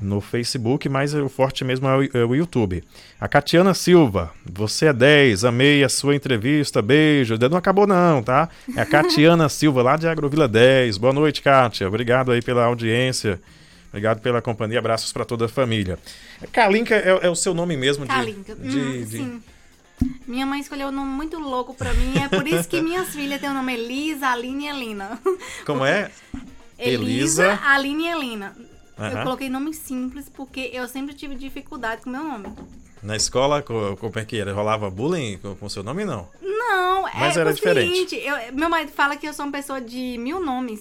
no Facebook, mas o forte mesmo é o, é o YouTube. A Catiana Silva, você é 10, amei a sua entrevista, beijo. Não acabou não, tá? É a Catiana Silva, lá de Agrovila 10. Boa noite, Kátia. Obrigado aí pela audiência. Obrigado pela companhia. Abraços para toda a família. Kalinka é, é o seu nome mesmo? de- Kalinka. De, Hum, de- Sim. Minha mãe escolheu um nome muito louco pra mim. É por isso que minhas filhas têm o nome Elisa, Aline e Elina. Como é? Elisa, Elisa. Aline e Elina. Eu Aham. coloquei nome simples porque eu sempre tive dificuldade com meu nome. Na escola, co- como é que era? Rolava bullying com o seu nome, não? Não, Mas é era o diferente. seguinte, eu- meu marido fala que eu sou uma pessoa de mil nomes.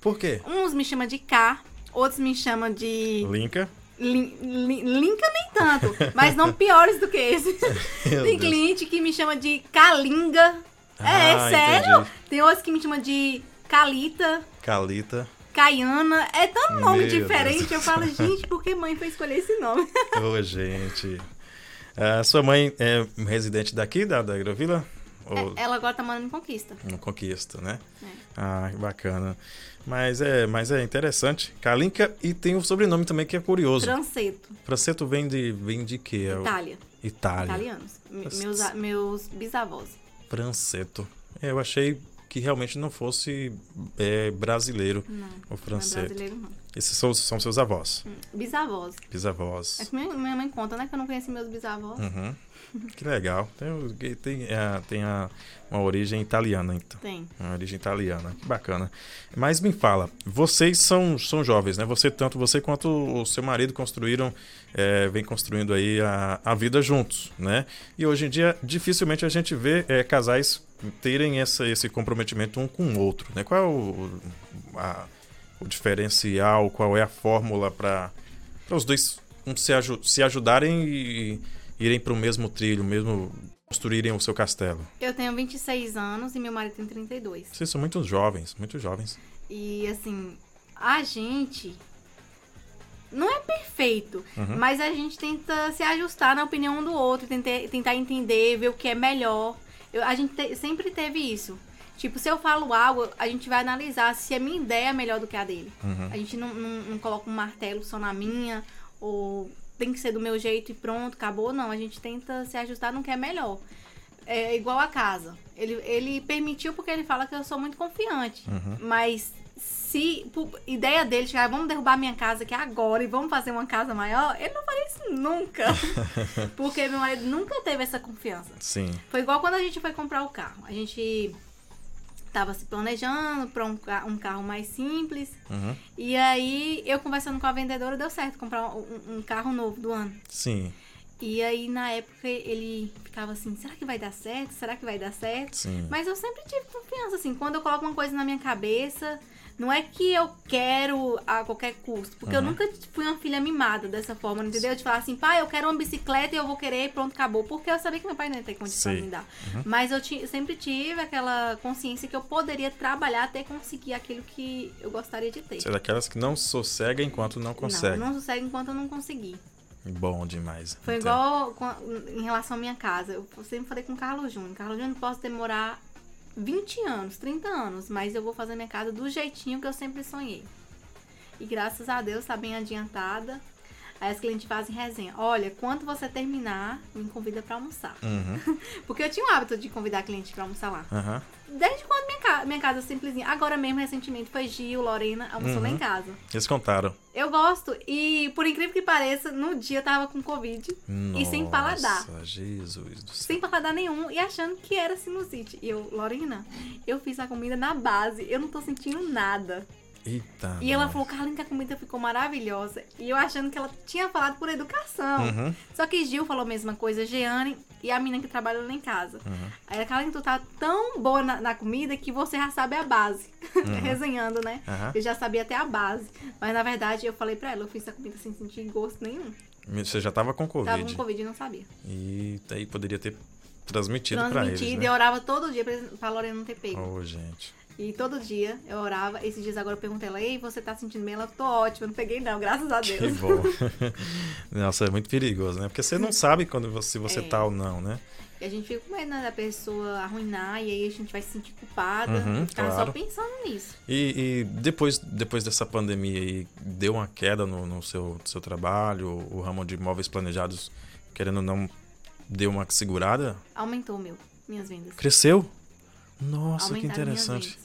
Por quê? Uns me chamam de K, outros me chamam de Linka. Lin, Lin- Linka nem tanto, mas não piores do que esse. Tem Deus. cliente que me chama de Kalinga. é, Ah, sério? entendi. Tem outros que me chamam de Calita, Calita. Caiana. É tão nome Meu diferente. Deus. Eu falo, gente, por que mãe foi escolher esse nome? Ô, gente. Ah, sua mãe é residente daqui, da, da Agrovila? Ou Ela agora tá morando em Conquista. no Conquista, né? É. Ah, que bacana. Mas é, mas é interessante. Kalinka e tem o sobrenome também que é curioso. Tranceto, Franceto vem de, vem de quê? É Itália. Itália. Italianos. Meus, a- meus bisavós. Franceto. É, Eu achei que realmente não fosse é, brasileiro Não, o não é brasileiro, não. Esses são, são seus avós, Hum, Bisavós. É bisavós. que minha, minha mãe conta, né? Que eu não conheci meus bisavós. Uhum. Que legal. Tem, tem, é, tem a, uma origem italiana, então. Tem. Uma origem italiana. Que bacana. Mas me fala, vocês são, são jovens, né? Você, tanto você quanto o seu marido construíram, é, vem construindo aí a, a vida juntos, né? E hoje em dia, dificilmente a gente vê é, casais terem essa, esse comprometimento um com o outro, né? Qual é o, a- o diferencial, qual é a fórmula para os dois um, se, aju- se ajudarem e irem para o mesmo trilho, mesmo construírem o seu castelo? Eu tenho 26 anos e meu marido tem 32. Vocês são muito jovens, muito jovens. E assim, a gente não é perfeito, Uhum. mas a gente tenta se ajustar na opinião do outro, tentar, tentar entender, ver o que é melhor. Eu- a gente te- sempre teve isso. Tipo, se eu falo algo, a gente vai analisar se a minha ideia é melhor do que a dele. Uhum. A gente não, não, não coloca um martelo só na minha, ou tem que ser do meu jeito e pronto, acabou. Não, a gente tenta se ajustar no que é melhor. É igual a casa. Ele, ele permitiu porque ele fala que eu sou muito confiante. Uhum. Mas se ideia dele chegar, vamos derrubar minha casa aqui agora e vamos fazer uma casa maior, ele não faria isso nunca. porque meu marido nunca teve essa confiança. Sim. Foi igual quando a gente foi comprar o carro. A gente tava se planejando para um, um carro mais simples. Uhum. E aí, eu conversando com a vendedora, deu certo comprar um, um carro novo do ano. Sim, E aí, na época, ele ficava assim: será que vai dar certo? Será que vai dar certo? sim. Mas eu sempre tive confiança, assim, quando eu coloco uma coisa na minha cabeça, não é que eu quero a qualquer custo, porque eu Uhum. nunca fui uma filha mimada dessa forma, entendeu? De falar assim, pai, eu quero uma bicicleta e eu vou querer, e pronto, acabou. Porque eu sabia que meu pai não ia ter condição Sei. de me dar. Mas eu sempre tive aquela consciência que eu poderia trabalhar até conseguir aquilo que eu gostaria de ter. Você é daquelas que não sossega enquanto não consegue. Não, não sossego enquanto eu não conseguir. Bom demais. Foi Entendo. igual em relação à minha casa. Eu sempre falei com o Carlos Júnior. Carlos Júnior, posso demorar 20 anos, 30 anos, mas eu vou fazer minha casa do jeitinho que eu sempre sonhei. E graças a Deus tá bem adiantada. Aí as clientes fazem resenha. Olha, quando você terminar, me convida pra almoçar. Uhum. Porque eu tinha o hábito de convidar cliente pra almoçar lá. Aham. Desde quando minha, ca- minha casa é simplesinha. Agora mesmo, recentemente, foi Gil, Lorena, almoçou lá Uhum. em casa. Eles contaram. Eu gosto. E, por incrível que pareça, no dia eu tava com Covid. E sem paladar. Nossa, Jesus do céu. sem paladar nenhum e achando que era sinusite. E eu, Lorena, eu fiz a comida na base, eu não tô sentindo nada. Eita. E ela nós. falou, Carlinhos, que a comida ficou maravilhosa. E eu achando que ela tinha falado por educação. Uhum. Só que Gil falou a mesma coisa, Jeane e a menina que trabalha lá em casa. Uhum. Aí a Carlinhos, tu tá tão boa na, na comida que você já sabe a base. Resenhando, né? Aham. Eu já sabia até a base. Mas na verdade eu falei pra ela, eu fiz a comida sem sentir gosto nenhum. Você já tava com Covid. Tava com Covid e não sabia. E daí poderia ter transmitido, pra Transmitido, eles, eu né? orava todo dia pra, pra Lorena não ter pego. Oh, gente. E todo dia eu orava. Esses dias agora eu perguntei ela, ei, você tá sentindo bem? Ela, tô ótima, não peguei não, graças a Que Deus. bom. Nossa, é muito perigoso, né? Porque você não sabe quando você, se você É. tá ou não, né? E a gente fica com medo né, da pessoa arruinar e aí a gente vai se sentir culpada. Uhum, e ficar claro. só pensando nisso. E, e depois, depois dessa pandemia aí, deu uma queda no, no seu, seu trabalho? O ramo de imóveis planejados, querendo ou não, deu uma segurada? Aumentou meu, minhas vendas. Cresceu? Nossa, que interessante.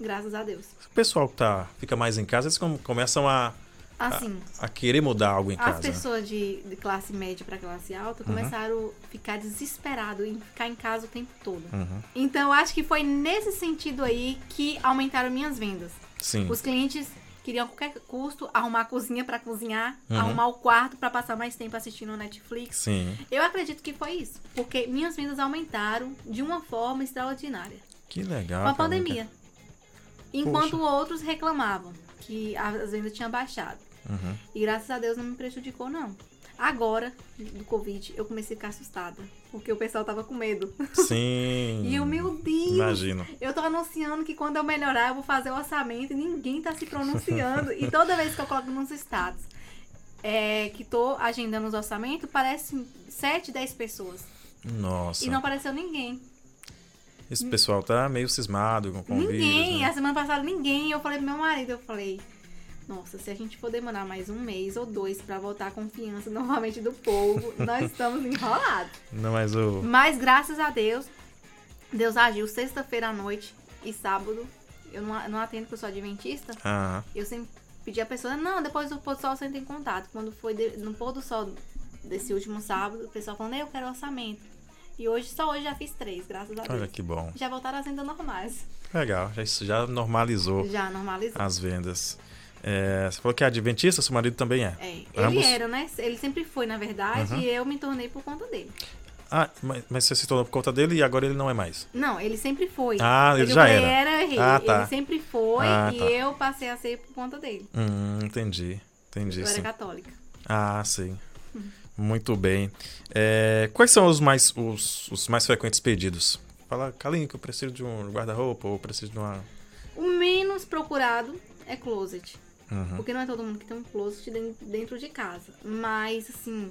Graças a Deus. O pessoal que tá, fica mais em casa, eles com- começam a, Assim, a querer mudar algo em as casa. né? pessoas de, de classe média pra classe alta Uhum. começaram a ficar desesperados em ficar em casa o tempo todo. Uhum. Então eu acho que foi nesse sentido aí que aumentaram minhas vendas. Sim. Os clientes queriam a qualquer custo arrumar a cozinha pra cozinhar, Uhum. arrumar o quarto pra passar mais tempo assistindo Netflix. Sim. Eu acredito que foi isso, porque minhas vendas aumentaram de uma forma extraordinária Que legal. com a pandemia. Enquanto outros reclamavam que as vendas tinham baixado. Uhum. E graças a Deus não me prejudicou não. Agora, do Covid, eu comecei a ficar assustada. Porque o pessoal tava com medo. Sim. E eu, meu Deus! Imagino. Eu tô anunciando que quando eu melhorar, eu vou fazer o orçamento e ninguém tá se pronunciando. e toda vez que eu coloco nos status é, que tô agendando os orçamentos, parece 7, 10 pessoas. Nossa. E não apareceu ninguém. Esse pessoal tá meio cismado com, o ninguém. vírus, né? A semana passada, ninguém. Eu falei pro meu marido, eu falei... Nossa, se a gente for demorar mais um mês ou dois pra voltar a confiança novamente do povo, nós estamos enrolados. Não, mas o... Mas graças a Deus, Deus agiu sexta-feira à noite e sábado. Eu não, não atendo porque eu sou adventista. Ah, Eu sempre pedi a pessoa, não, depois do pôr do sol você entra em contato. Quando foi de- no pôr do sol desse último sábado, o pessoal falando, eu quero orçamento. E hoje, só hoje já fiz três, graças a Deus. olha que bom. Já voltaram às vendas normais. Legal, já, isso já normalizou Já normalizou. as vendas. É, você falou que é adventista, seu marido também é. É, ele Ambos? era, né? Ele sempre foi, na verdade, Uhum. e eu me tornei por conta dele. Ah, mas, mas você se tornou por conta dele e agora ele não é mais. Não, ele sempre foi. Ah, ele Eu já era. era ele. Ah, tá. Ele sempre foi Ah, e tá. eu passei a ser por conta dele. Hum, entendi. Entendi, eu era sim. católica. Ah, sim. Muito bem. É, quais são os mais, os, os mais frequentes pedidos? Fala, Kaline, que eu preciso de um guarda-roupa ou preciso de uma. O menos procurado é closet. Uhum. Porque não é todo mundo que tem um closet den- dentro de casa. Mas, assim,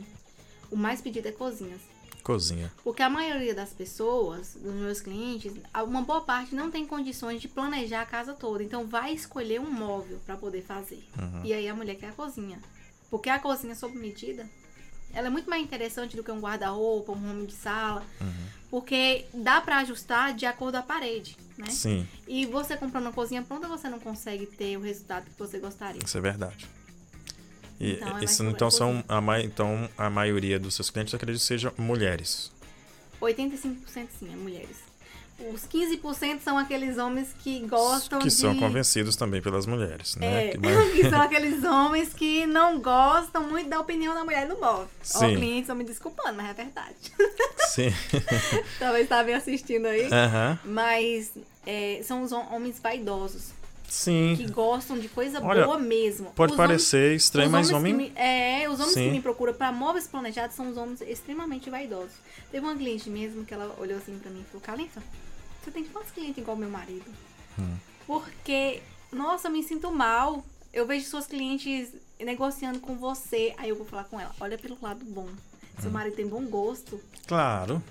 o mais pedido é cozinhas. Cozinha. Porque a maioria das pessoas, dos meus clientes, uma boa parte não tem condições de planejar a casa toda. Então vai escolher um móvel para poder fazer. E aí a mulher quer a cozinha. Porque a cozinha sob medida, ela é muito mais interessante do que um guarda-roupa, um home de sala. Porque dá para ajustar de acordo com a parede, né? Sim, E você comprando uma cozinha pronta, você não consegue ter o resultado que você gostaria. isso é verdade. E, Então, é isso, então, a são a, mai- então a maioria dos seus clientes, eu acredito que sejam mulheres. 85% sim, é mulheres. Os 15% são aqueles homens que gostam que de... são convencidos também pelas mulheres, né? É, Que mais- que são aqueles homens que não gostam muito da opinião da mulher no móvel. Ó, Sim. clientes estão me desculpando, mas é verdade. Sim. Talvez estavam assistindo aí. Aham. Mas é, são os hom- homens vaidosos, Sim. que gostam de coisa Olha, boa mesmo. Pode Os parecer estranho, os mas homens homem. me- é, os homens Sim. que me procuram para móveis planejados são os homens extremamente vaidosos. Teve uma cliente mesmo que ela olhou assim pra mim e falou: Califa, você tem quantos clientes igual meu marido? Hum. Porque, nossa, eu me sinto mal. Eu vejo suas clientes negociando com você. Aí eu vou falar com ela: olha pelo lado bom. Hum. Seu marido tem bom gosto. Claro.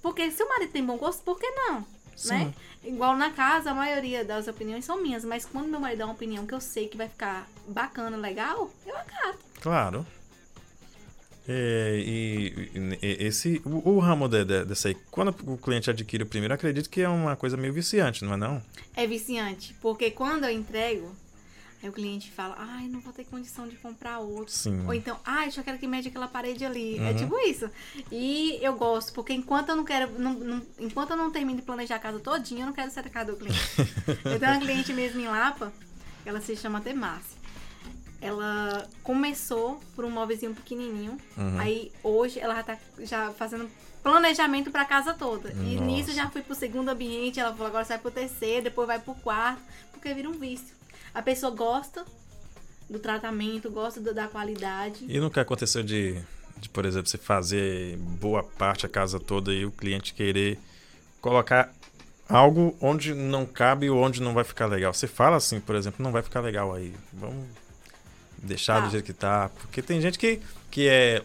Porque se o marido tem bom gosto, por que não? Sim. Né? Igual na casa, a maioria das opiniões são minhas, mas quando meu marido dá uma opinião que eu sei que vai ficar bacana, legal, eu acato. Claro. É, e, e- esse o, o ramo de, de- dessa aí, quando o cliente adquire o primeiro, eu acredito que é uma coisa meio viciante, não é não? É viciante, porque quando eu entrego, aí o cliente fala, ai, não vou ter condição de comprar outro. Sim. Ou então, ai, só quero que mede aquela parede ali. É Uhum. tipo isso. E eu gosto, porque enquanto eu não quero, não- não- enquanto eu não termino de planejar a casa todinha, eu não quero da casa do cliente. eu tenho uma cliente mesmo em Lapa, ela se chama Temássia. Ela começou por um móvelzinho pequenininho. Uhum. Aí hoje ela já tá já fazendo planejamento pra casa toda. E Nossa. nisso já fui pro segundo ambiente, ela falou agora sai pro terceiro, depois vai pro quarto, porque vira um vício. A pessoa gosta do tratamento, gosta da qualidade. E nunca aconteceu de, de, por exemplo, você fazer boa parte a casa toda e o cliente querer colocar algo onde não cabe ou onde não vai ficar legal. Você fala assim, por exemplo, não vai ficar legal aí. Vamos deixar do Tá. jeito que tá. Porque tem gente que, que é.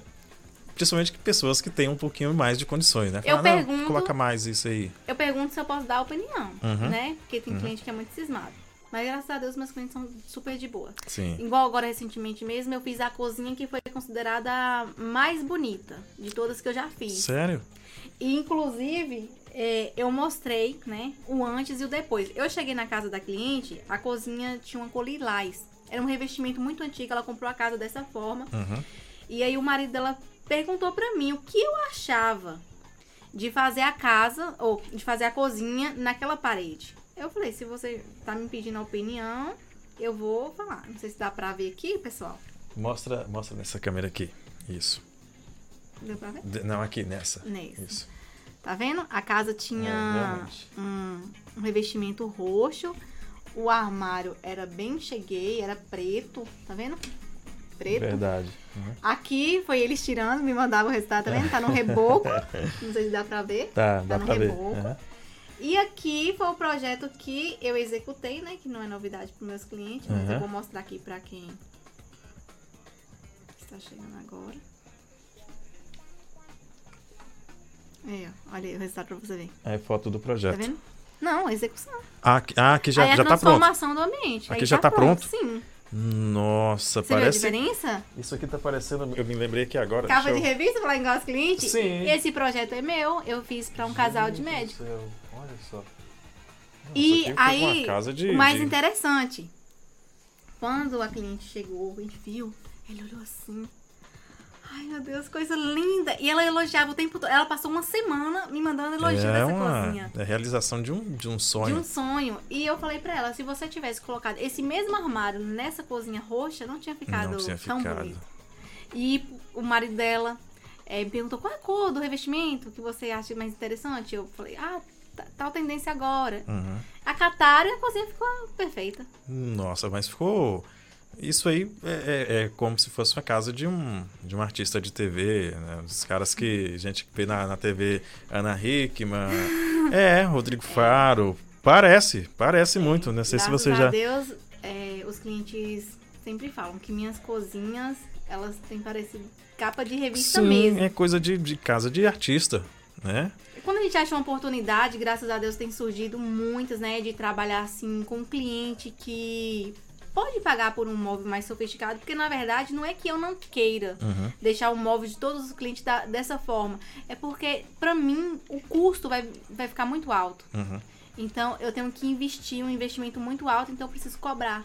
Principalmente que pessoas que têm um pouquinho mais de condições, né? Eu "Não, pergunto- coloca mais isso aí. Eu pergunto se eu posso dar opinião, Uhum. né? Porque tem cliente que é muito cismado. Mas graças a Deus meus clientes são super de boa. Sim. Igual agora recentemente mesmo, eu fiz a cozinha que foi considerada a mais bonita de todas que eu já fiz. Sério? E, inclusive, é, eu mostrei, né, o antes e o depois. Eu cheguei na casa da cliente, a cozinha tinha uma cor lilás. Era um revestimento muito antigo, ela comprou a casa dessa forma. Uhum. E aí o marido dela perguntou pra mim o que eu achava de fazer a casa, ou de fazer a cozinha naquela parede. Eu falei, se você tá me pedindo a opinião, eu vou falar. Não sei se dá pra ver aqui, pessoal. Mostra, mostra nessa câmera aqui. Isso. Deu pra ver? De- não, aqui, nessa. Nesse. Isso. Tá vendo? A casa É, tinha realmente. um, um revestimento roxo. O armário era bem cheguei, era preto. Tá vendo? preto. Verdade. Uhum. Aqui foi eles tirando, me mandavam o resultado, tá vendo? Tá no reboco. Não sei se dá pra ver. Tá, Tá dá no pra ver. reboco. Uhum. E aqui foi o projeto que eu executei, né? Que não é novidade para meus clientes, mas Uhum. eu vou mostrar aqui para quem está chegando agora. Aí, ó, olha aí o resultado para você ver. É foto do Tá projeto. vendo? Não, a execução. Ah, aqui- ah, aqui já, aí a já tá pronto. transformação do ambiente. Aqui aí já tá pronto? Sim. Nossa, Você viu a parece. diferença? Isso aqui tá parecendo. Eu me lembrei aqui agora. Capa deixa de eu- revista para igual aos clientes? Sim. Esse projeto é meu, eu fiz para um casal de Gente do médicos. céu, Olha só. Nossa, E aqui foi aí, uma casa de, o mais de- interessante, quando a cliente chegou e viu, ele olhou assim. Ai, meu Deus, coisa linda. E ela elogiava o tempo todo. Ela passou uma semana me mandando elogio é dessa uma cozinha. é a realização de um, de um De sonho. um sonho. E eu falei pra ela, se você tivesse colocado esse mesmo armário nessa cozinha roxa, não tinha ficado Não tinha tão ficado. bonito. E o marido dela eh, me perguntou qual é a cor do revestimento que você acha mais interessante. Eu falei, ah, tal tendência agora. Uhum. Acataram e a cozinha ficou perfeita. Nossa, mas ficou. Isso aí é, é- é como se fosse uma casa de um, de um artista de TV, né? Os caras que a gente vê na, na TV, Ana Hickman, é, Rodrigo Faro. Parece, parece muito. Não sei se Graças você a já. Deus, é, os clientes sempre falam que minhas cozinhas, elas têm parecido capa de revista Sim, mesmo. é coisa de, de casa de artista, né? Quando a gente acha uma oportunidade, graças a Deus tem surgido muitas, né, de trabalhar assim com um cliente que pode pagar por um móvel mais sofisticado, porque na verdade não é que eu não queira Uhum. deixar o móvel de todos os clientes da- dessa forma, é porque pra mim o custo vai, vai ficar muito alto. Uhum. Então eu tenho que investir um investimento muito alto, então eu preciso cobrar.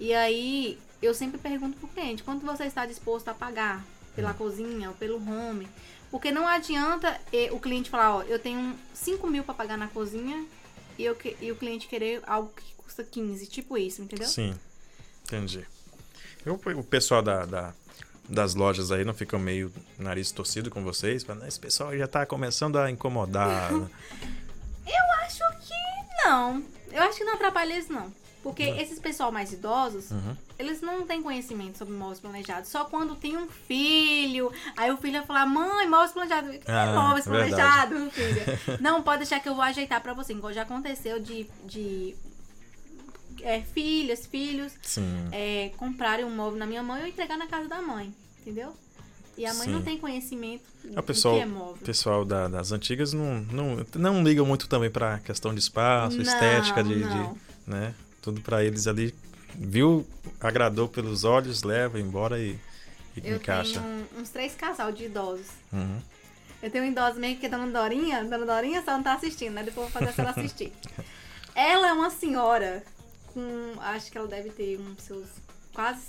E aí eu sempre pergunto pro cliente, quanto você está disposto a pagar pela cozinha ou pelo home? Porque não adianta o cliente falar, ó, eu tenho 5 mil para pagar na cozinha e, eu, e o cliente querer algo que custa 15, tipo isso, entendeu? Sim, entendi. Eu, o pessoal da, da- das lojas aí não fica meio nariz torcido com vocês? Fala, Esse pessoal já tá começando a incomodar. né?" Eu acho que não. Eu acho que não atrapalha eles, não. Porque esses pessoal mais idosos, Uhum. eles não têm conhecimento sobre móveis planejados. Só quando tem um filho, aí o filho vai falar, mãe, móveis planejados. O que é Ah, móveis verdade. planejados, filha? não, pode deixar que eu vou ajeitar pra você. Igual já aconteceu de, de é, filhas, filhos, é, comprarem um móvel na minha mãe e eu entregar na casa da mãe. Entendeu? E a mãe Sim. não tem conhecimento O do pessoal, que é móvel. pessoal da- das antigas não, não, não ligam muito também pra questão de espaço, Não, estética, de, de- né? Tudo pra eles ali. Viu, agradou pelos olhos, leva embora e, e Eu encaixa. tenho uns três casal de idosos. Uhum. Eu tenho um idoso mesmo que é Dona Dorinha. Dona Dorinha só não tá assistindo, né? Depois eu vou fazer ela assistir. ela é uma senhora com. Acho que ela deve ter uns seus quase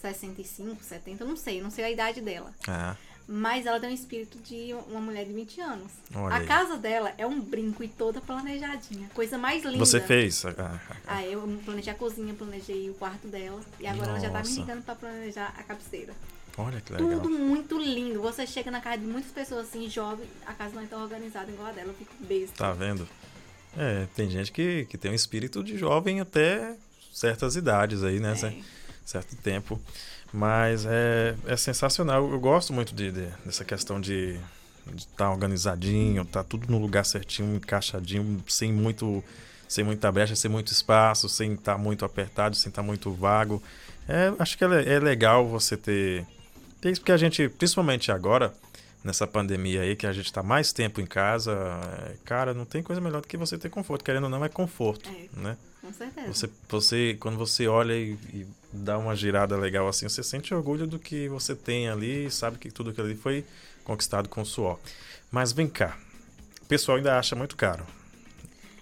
65, 70, eu não sei, não sei a idade dela. Ah, Mas ela tem um espírito de uma mulher de 20 anos. Olha a aí. casa dela é um brinco e toda planejadinha. Coisa mais linda. você fez? Ah, ah, ah. Ah, eu planejei a cozinha, planejei o quarto dela. E agora ela já tá me Nossa. ligando pra planejar a cabeceira. Olha que legal. Tudo muito lindo. Você chega na casa de muitas pessoas assim, jovem, a casa não é tão organizada igual a dela. Eu fico besta. Tá vendo? É, tem gente que, que tem um espírito de jovem até certas idades aí, né? É. Cer- Certo tempo. Mas é, é sensacional. Eu gosto muito de, de- dessa questão de estar organizadinho, tá tudo no lugar certinho, encaixadinho, sem muito sem muita brecha, sem muito espaço, sem estar muito apertado, sem estar muito vago. É, acho que é, é legal você ter, ter isso, porque a gente, principalmente agora, nessa pandemia aí, que a gente está mais tempo em casa, é, cara, não tem coisa melhor do que você ter conforto. Querendo ou não, é conforto, É. né? Com certeza. Você, você, quando você olha e, e dá uma girada legal assim, você sente orgulho do que você tem ali e sabe que tudo aquilo ali foi conquistado com suor. Mas vem cá, o pessoal ainda acha muito caro.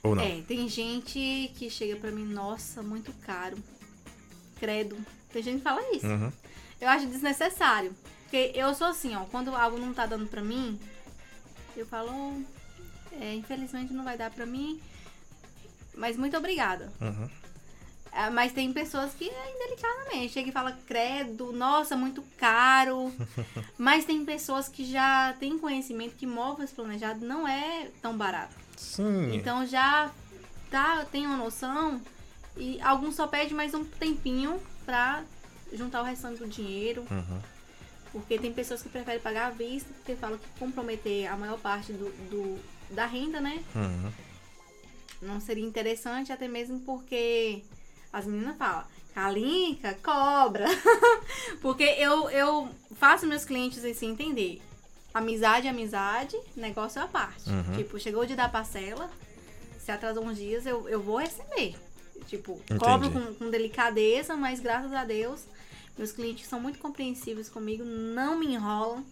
Ou não? É, tem gente que chega pra mim, nossa, muito caro. Credo. Tem gente que fala isso. Uhum. Eu acho desnecessário. Porque eu sou assim, ó, quando algo não tá dando pra mim, eu falo, "Oh, é, infelizmente não vai dar pra mim, mas muito obrigada. Uhum. Ah, Mas tem pessoas que é indelicadamente. Chega e fala, credo, nossa, muito caro. Mas tem pessoas que já têm conhecimento que móveis planejados não é tão barato. Sim. Então já tá, tem uma noção. E alguns só pedem mais um tempinho pra juntar o restante do dinheiro. Uhum. Porque tem pessoas que preferem pagar à vista, porque falam que comprometer a maior parte do, do- da renda, né? Uhum. Não seria interessante, até mesmo porque as meninas falam, Calinca, cobra. porque eu, eu faço meus clientes assim entender. Amizade é amizade, negócio é a parte. Uhum. Tipo, chegou o dia da parcela, se atrasou uns dias, eu, eu vou receber. Tipo, Entendi. cobro com, com delicadeza, mas graças a Deus, meus clientes são muito compreensivos comigo, não me enrolam,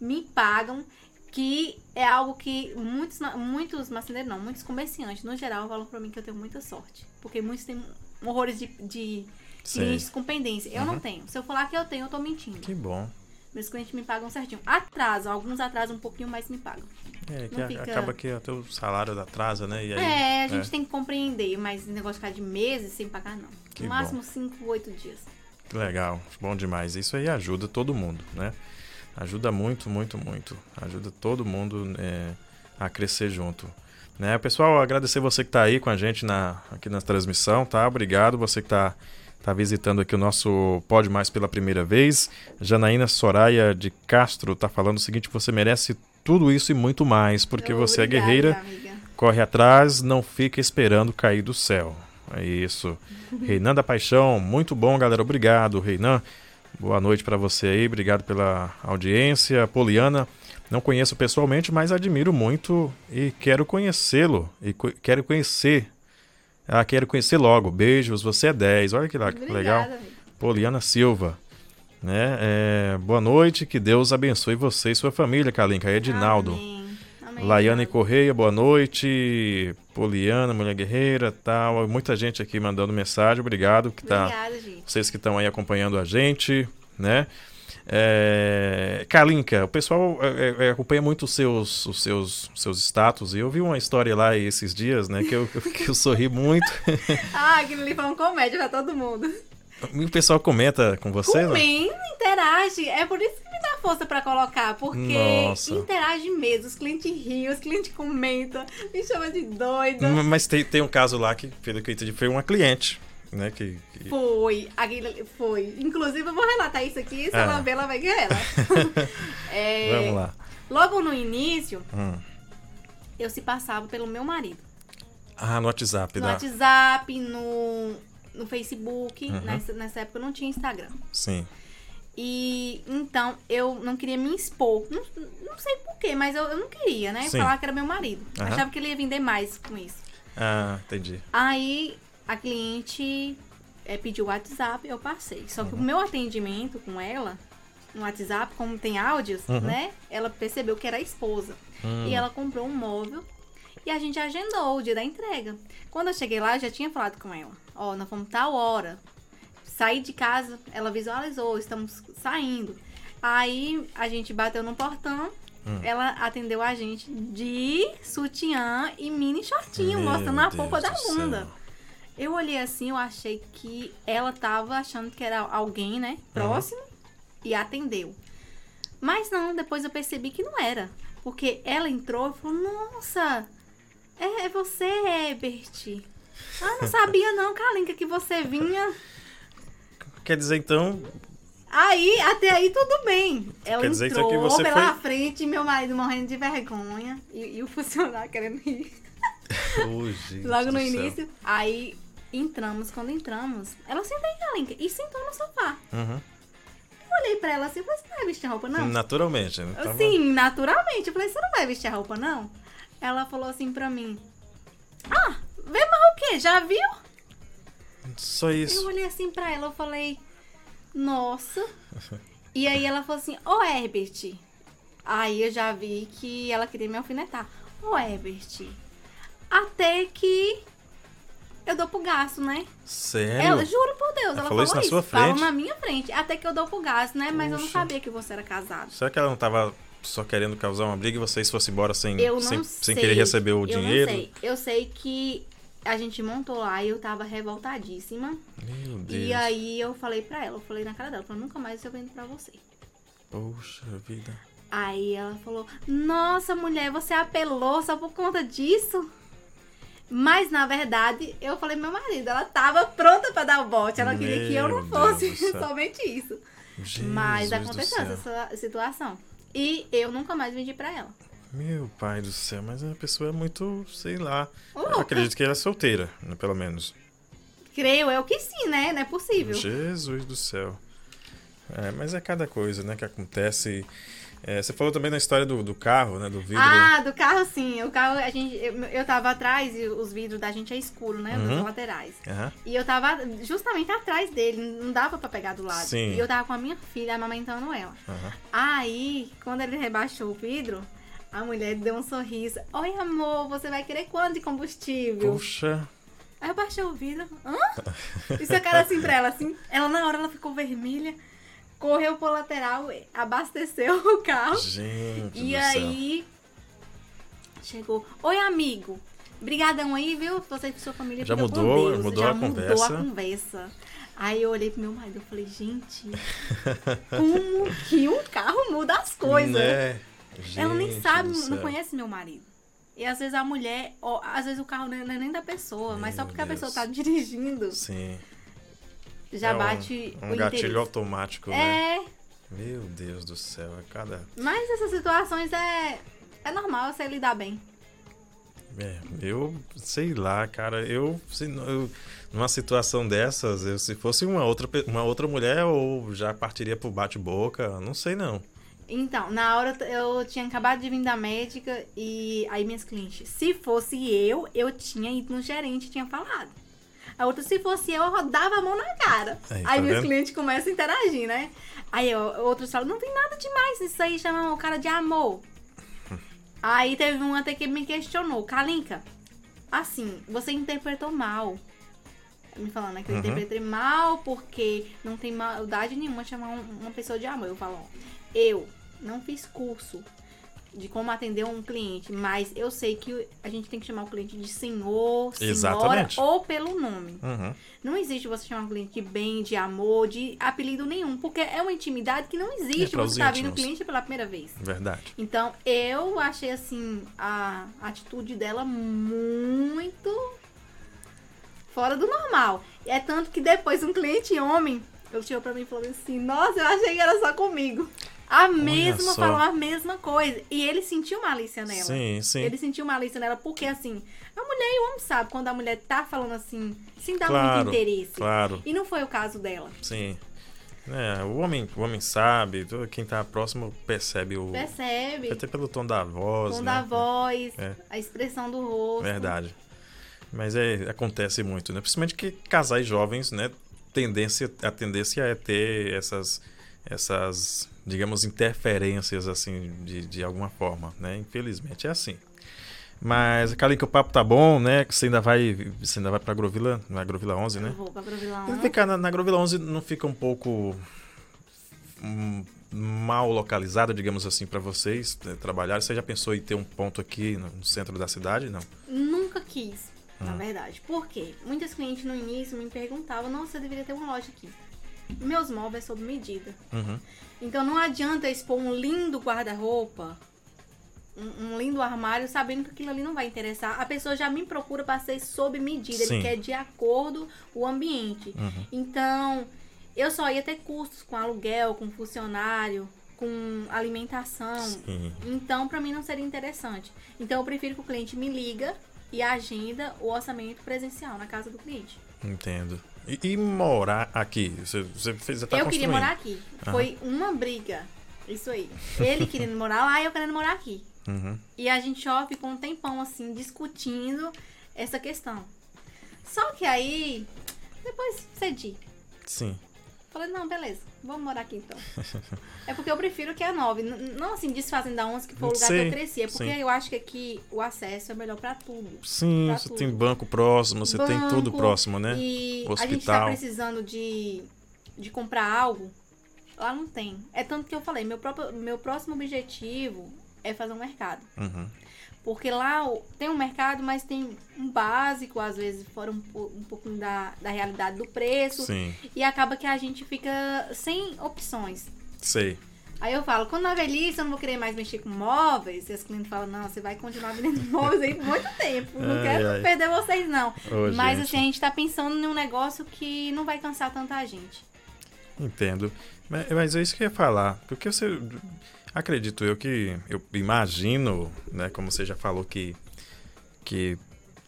me pagam, que é algo que muitos, muitos marceneiros, não, muitos comerciantes, no geral, falam pra mim que eu tenho muita sorte. Porque muitos têm horrores de, de clientes com pendência. Eu Uhum. não tenho. Se eu falar que eu tenho, eu tô mentindo. Que bom. Meus clientes me pagam certinho. Atrasam, alguns atrasam um pouquinho, mas me pagam. É, que fica- acaba que até o salário atrasa, né? Aí, é, a gente tem que compreender, mas negócio de ficar de meses sem pagar, não. Que no máximo 5, 8 dias. Legal, bom demais. Isso aí ajuda todo mundo, né? Ajuda muito, muito, muito. Ajuda todo mundo é, a crescer junto. Né? Pessoal, agradecer você que está aí com a gente na, aqui na transmissão, tá? Obrigado. Você que está tá visitando aqui o nosso Pode Mais pela primeira vez. Janaína Soraya de Castro está falando o seguinte: você merece tudo isso e muito mais, porque você é Obrigada, guerreira, amiga. corre atrás, não fica esperando cair do céu. É isso. Reinan da Paixão, muito bom, galera. Obrigado, Reinan. Boa noite para você aí, obrigado pela audiência. Poliana, não conheço pessoalmente, mas admiro muito e quero conhecê-lo. E co- quero conhecer. Ah, quero conhecer logo. Beijos, você é 10. Olha que lá- Obrigada, legal. amiga. Poliana Silva. Né? É, boa noite, que Deus abençoe você e sua família, Kalinka. Edinaldo. Amém. Amém, Laiane. Correia, boa noite. Poliana, Mulher Guerreira, tal. Muita gente aqui mandando mensagem. Obrigado que tá. Obrigada, gente. Vocês que estão aí acompanhando a gente, né? É... Kalinka, o pessoal é, é, acompanha muito os seus, os seus, seus status. E eu vi uma história lá esses dias, né? Que eu, que eu sorri muito. Ah, aquilo ali foi uma comédia pra todo mundo. E o pessoal comenta com você, né? Comenta, interage. É por isso que me dá força pra colocar. Porque Nossa. interage mesmo. Os clientes riem, os clientes comentam, me chamam de doida. Mas tem, tem um caso lá que, pelo que eu entendi, foi uma cliente, né? Que, que- Foi, aquele foi. Inclusive, eu vou relatar isso aqui. Se Ah. ela ver, ela vai ganhar ela. É, Vamos lá. Logo no início, Hum. eu se passava pelo meu marido. Ah, no WhatsApp, No dá. WhatsApp, no, no Facebook. Uhum. Nessa, nessa época não tinha Instagram. Sim. E então eu não queria me expor. Não, não sei porquê, mas eu, eu não queria, né? Sim. Falar que era meu marido. Aham. Achava que ele ia vender mais com isso. Ah, entendi. Aí a cliente eh, pediu o WhatsApp, eu passei. Só que o meu atendimento com ela, no WhatsApp, como tem áudios, Uhum. né? Ela percebeu que era a esposa. Hum. E ela comprou um móvel e a gente agendou o dia da entrega. Quando eu cheguei lá, eu já tinha falado com ela. Ó, nós fomos tal hora. Saí de casa, ela visualizou, estamos saindo. Aí a gente bateu no portão. Hum. Ela atendeu a gente de sutiã e mini shortinho, Meu mostrando a Deus polpa da do céu. bunda. Eu olhei assim, eu achei que ela tava achando que era alguém, né, próximo, e atendeu. Mas não, depois eu percebi que não era. Porque ela entrou e falou, nossa, é, é você, Herbert. Ah, não sabia não, Kalinka, que você vinha. Quer dizer, então, Aí, até aí tudo bem. Ela Quer dizer, então, entrou que você pela foi- frente, meu marido morrendo de vergonha. E, e o funcionário querendo. Ô, gente Logo no céu. início. Aí entramos, quando entramos, ela sentou em Kalinka e sentou no sofá. Uhum. Eu olhei pra ela assim, eu falei, você não vai vestir a roupa, não? Naturalmente, né? Tava- Sim, naturalmente. Eu falei, você não vai vestir a roupa, não? Ela falou assim pra mim, ah, vê mais o quê? Já viu? Só Eu isso. olhei assim pra ela, eu falei, nossa. E aí ela falou assim, ô Herbert. Aí eu já vi que ela queria me alfinetar. Ô Herbert, até que eu dou pro gasto, né? Sério? Ela, juro por Deus, ela, falou isso na sua Falou frente? na minha frente. Até que eu dou pro gasto, né? Mas eu não sabia que você era casado. Será que ela não tava só querendo causar uma briga e vocês fossem embora sem, sem, sem querer receber o eu dinheiro? não sei. Eu sei que a gente montou lá e eu tava revoltadíssima. Meu Deus. E aí eu falei pra ela, eu falei na cara dela, eu falei, nunca mais eu vendo pra você. Poxa vida. Aí ela falou, nossa mulher, você apelou só por conta disso? Mas, na verdade, eu falei pro meu marido, ela tava pronta pra dar o bote. Ela queria que eu não Meu fosse somente isso. Jesus Mas aconteceu essa situação. E eu nunca mais vendi pra ela. Meu pai do céu, mas a pessoa é muito, sei lá. Eu acredito que ela é solteira, né, pelo menos. Creio eu que sim, né? Não é possível. Jesus do céu. É, mas é cada coisa, né, que acontece. É, você falou também na história do, do carro, né, do vidro. Ah, do carro sim. O carro, a gente, eu, eu tava atrás e os vidros da gente é escuro, né? Uhum. Dos laterais. Aham. E eu tava justamente atrás dele, não dava pra pegar do lado. Sim. E eu tava com a minha filha amamentando ela. Aham. Aí, quando ele rebaixou o vidro, a mulher deu um sorriso. Oi, amor, você vai querer quanto de combustível? Puxa. Aí eu baixei o vidro. Hã? Isso é cara assim pra ela, assim. Ela na hora ela ficou vermelha, correu pro lateral, abasteceu o carro. Gente E aí chegou. Oi, amigo. Brigadão aí, viu? Você e sua família Já mudou- Deus. mudou Já a mudou conversa. a conversa. Aí eu olhei pro meu marido e falei, gente, como que um carro muda as céu. coisas? Né? Ela nem Gente sabe, não céu. conhece meu marido. E às vezes a mulher, ó, às vezes o carro não é é nem da pessoa, mas só Meu porque a Deus. pessoa tá dirigindo, Sim. Já É um- bate um, o gatilho interesse. automático, né? É, Meu Deus do céu, é cada. mas essas situações é, é normal você lidar bem. É, eu sei lá, cara. Eu, se, eu numa situação dessas, eu, se fosse uma outra, uma outra mulher, eu já partiria pro bate-boca. Não sei não. Então, na hora eu tinha acabado de vir da médica e aí minhas clientes, se fosse eu, eu tinha ido no gerente e tinha falado. A outra, se fosse eu, eu rodava a mão na cara. Aí, Aí, tá meus vendo? clientes começam a interagir, né? Aí outros falam, não tem nada demais isso aí, chama o cara de amor. aí teve um até que me questionou, Kalinka, assim, você interpretou mal. Me falando, né? Que eu Uhum. interpretei mal porque não tem maldade nenhuma chamar um- uma pessoa de amor. Eu falo, ó, eu não fiz curso de como atender um cliente, mas eu sei que a gente tem que chamar o cliente de senhor, senhora Exatamente. ou pelo nome. Uhum. Não existe você chamar um cliente de bem, de amor, de apelido nenhum, porque é uma intimidade que não É existe. os você tá vindo o cliente pela primeira vez. Verdade. Então, eu achei assim a atitude dela muito fora do normal. É tanto que depois um cliente homem, ele chegou pra mim e falou assim: "Nossa, eu achei que era só comigo". A mesma falou a mesma coisa e ele sentiu malícia nela. Sim, sim. Ele sentiu malícia nela porque assim, a mulher e o homem sabe quando a mulher tá falando assim, sem dar Claro, muito interesse. Claro, E não foi o caso dela. sim. É, o homem, o homem sabe, quem tá próximo percebe o. Percebe? Até pelo tom da voz. tom né? da voz, É. a expressão do rosto. Verdade. Mas é, acontece muito, né? Principalmente que casais jovens, né? Tendência, a tendência é ter essas, essas digamos, interferências, assim, de, de alguma forma, né? Infelizmente é assim. Mas, Kali, que o papo tá bom, né? Que você ainda vai, você ainda vai pra Agrovila, na Agrovila 11, né? Eu vou pra Provilão. E Ficar na, na Agrovila 11 não fica um pouco hum, mal localizada, digamos assim, para vocês né, trabalharem? Você já pensou em ter um ponto aqui no, centro da cidade? Não. Nunca quis, Hum. na verdade. Por quê? Muitas clientes no início me perguntavam, nossa, você deveria ter uma loja aqui. Meus móveis sob medida. Uhum. Então não adianta expor um lindo guarda-roupa, um, um lindo armário, sabendo que aquilo ali não vai interessar. A pessoa já me procura para ser sob medida, Sim. ele quer de acordo o ambiente. Uhum. Então, eu só ia ter custos com aluguel, com funcionário, com alimentação. Sim. Então, para mim não seria interessante. Então, eu prefiro que o cliente me liga e agenda o orçamento presencial na casa do cliente. Entendo. E, e morar aqui? Você, você fez, já tá eu queria morar aqui. Foi uma briga. Isso aí. Ele querendo morar lá e eu querendo morar aqui. Uhum. E a gente ó, ficou um tempão assim, discutindo essa questão. Só que aí, depois cedi. Sim. Falei, não, beleza, vamos morar aqui então. é porque eu prefiro que a 9. N- Não assim, desfazendo da 11, que foi o lugar que Sim, eu cresci. É porque sim. eu acho que aqui o acesso é melhor pra tudo. Sim, Pra você tudo. tem banco próximo, você tem tudo Banco, próximo, né? E a Hospital. gente tá precisando de, de comprar algo, lá não tem. É tanto que eu falei, meu, próprio, meu próximo objetivo é fazer um mercado. Uhum. Porque lá tem um mercado, mas tem um básico, às vezes, fora um, um pouquinho da, da realidade do preço. Sim, E acaba que a gente fica sem opções. sei. Aí eu falo, quando na velhice eu não vou querer mais mexer com móveis, e as clientes falam, não, você vai continuar vendendo móveis aí por muito tempo. Não Ai, quero ai. perder vocês, não. Ô, Mas gente. assim, a gente tá pensando num negócio que não vai cansar tanta gente. Entendo. Mas, mas é isso que eu ia falar. Porque você. Acredito eu que. Eu imagino, né? Como você já falou, que. Que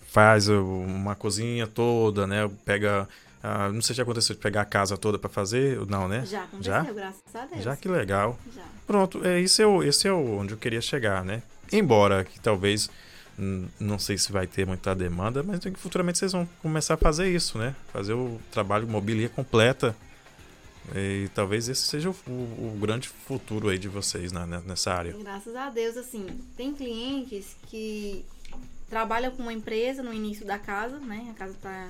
faz uma cozinha toda, né? Pega. ah, não sei se já aconteceu de pegar a casa toda pra fazer. Não, né? Já aconteceu, Já? graças a Deus. Já que legal. Já. Pronto, é, esse, é o, esse é o onde eu queria chegar, né? Embora que talvez. hum, Não sei se vai ter muita demanda, mas futuramente vocês vão começar a fazer isso, né? Fazer o trabalho mobília completa. E talvez esse seja o, o- o grande futuro aí de vocês na- nessa área. Graças a Deus, assim, tem clientes que trabalham com uma empresa no início da casa, né? A casa tá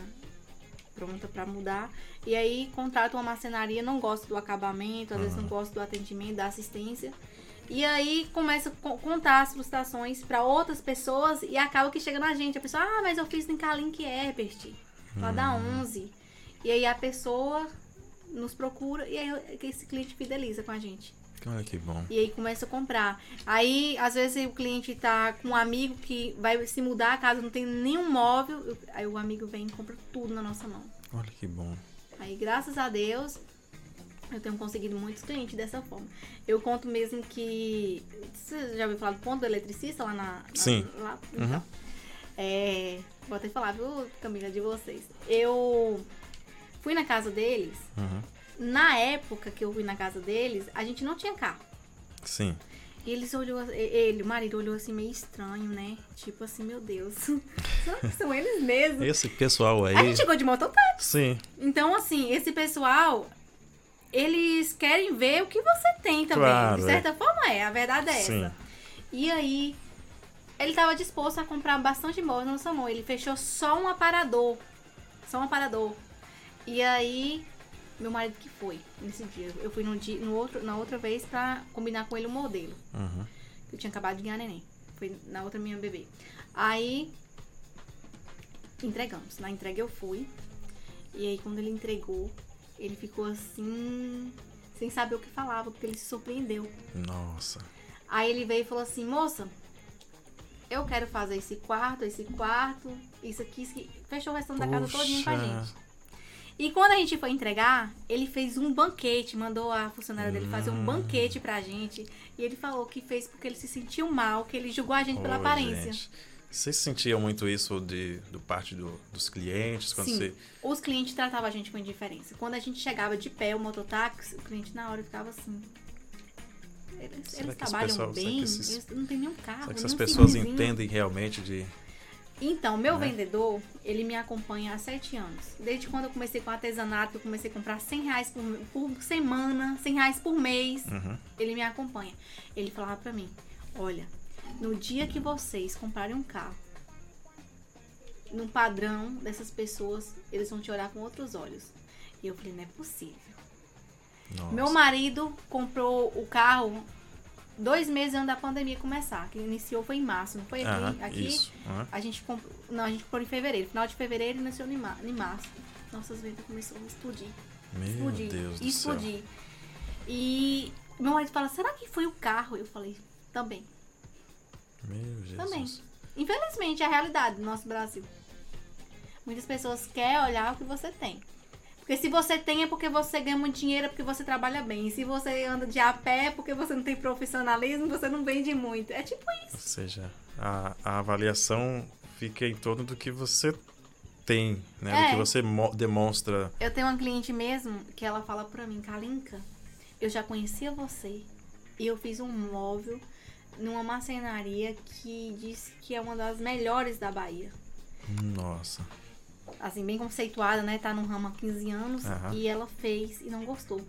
pronta para mudar. E aí contratam uma marcenaria, não gosta do acabamento, às vezes não gosta do atendimento, da assistência. E aí começa a co- contar as frustrações para outras pessoas e acaba que chega na gente. A pessoa, ah, mas eu fiz em Kalink Herbert, lá da 11. E aí a pessoa nos procura e aí esse cliente fideliza com a gente. Olha que bom. E aí começa a comprar. Aí, às vezes, o cliente tá com um amigo que vai se mudar a casa, não tem nenhum móvel. Aí o amigo vem e compra tudo na nossa mão. Olha que bom. Aí, graças a Deus, eu tenho conseguido muitos clientes dessa forma. Eu conto mesmo que. Você já ouviu falar do ponto do eletricista lá na. na- Sim. Lá, Uhum. então, é, vou até falar, viu, Camila, de vocês. Eu fui na casa deles. Uhum. Na época que eu fui na casa deles, a gente não tinha carro. Sim. E eles olhou, ele, o marido olhou assim meio estranho, né? Tipo assim, meu Deus. São eles mesmos? Esse pessoal aí. A gente chegou de mototáxi. Sim. Então, assim, esse pessoal, eles querem ver o que você tem também. Claro, de certa forma é, a verdade é Sim. essa. E aí, ele estava disposto a comprar bastante imóvel no Samon. Ele fechou só um aparador. Só um aparador. E aí, meu marido que foi nesse dia. Eu fui no dia, no outro, na outra vez pra combinar com ele o modelo. Uhum. Eu tinha acabado de ganhar neném. Foi na outra minha bebê. Aí entregamos. Na entrega eu fui. E aí quando ele entregou, ele ficou assim, sem saber o que falava, porque ele se surpreendeu. Nossa. Aí ele veio e falou assim, moça, eu quero fazer esse quarto, esse quarto, isso aqui, isso aqui. Fechou o restante da casa todinha com a gente. E quando a gente foi entregar, ele fez um banquete, mandou a funcionária dele fazer um Hum. banquete pra gente. E ele falou que fez porque ele se sentiu mal, que ele julgou a gente pela Ô, aparência. gente. Vocês sentiam muito isso de, do parte do- dos clientes? Quando Sim, você... os clientes tratavam a gente com indiferença. Quando a gente chegava de pé, o mototáxi, o cliente na hora ficava assim. Eles, eles trabalham pessoal- bem, esses- eles não tem nenhum carro. Será que essas pessoas entendem realmente de. Então, meu né? vendedor, ele me acompanha há sete anos. Desde quando eu comecei com artesanato, eu comecei a comprar 100 reais por, por semana, 100 reais por mês. Uhum. Ele me acompanha. Ele falava pra mim, olha, no dia que vocês comprarem um carro, no padrão dessas pessoas, eles vão te olhar com outros olhos. E eu falei, não é possível. Nossa. Meu marido comprou o carro dois meses antes da pandemia começar, que iniciou foi em março, não foi aqui? Aqui isso. a gente comprou. Não, a gente comprou em fevereiro. Final de fevereiro iniciou em ma- em março. Nossas vendas começaram a explodir. Meu explodir. Deus do explodir. E meu marido fala, será que foi o carro? Eu falei, também. céu. Meu Jesus. Também. Infelizmente, é a realidade do nosso Brasil. Muitas pessoas querem olhar o que você tem. Porque se você tem é porque você ganha muito dinheiro, é porque você trabalha bem. Se você anda de a pé é porque você não tem profissionalismo, você não vende muito. É tipo isso. Ou seja, a, a avaliação fica em torno do que você tem, né? Do É. que você mo- demonstra. Eu tenho uma cliente mesmo que ela fala pra mim, Kalinka, eu já conhecia você e eu fiz um móvel numa marcenaria que disse que é uma das melhores da Bahia. Nossa. Assim, bem conceituada, né? Tá no ramo há 15 anos Aham. e ela fez e não gostou.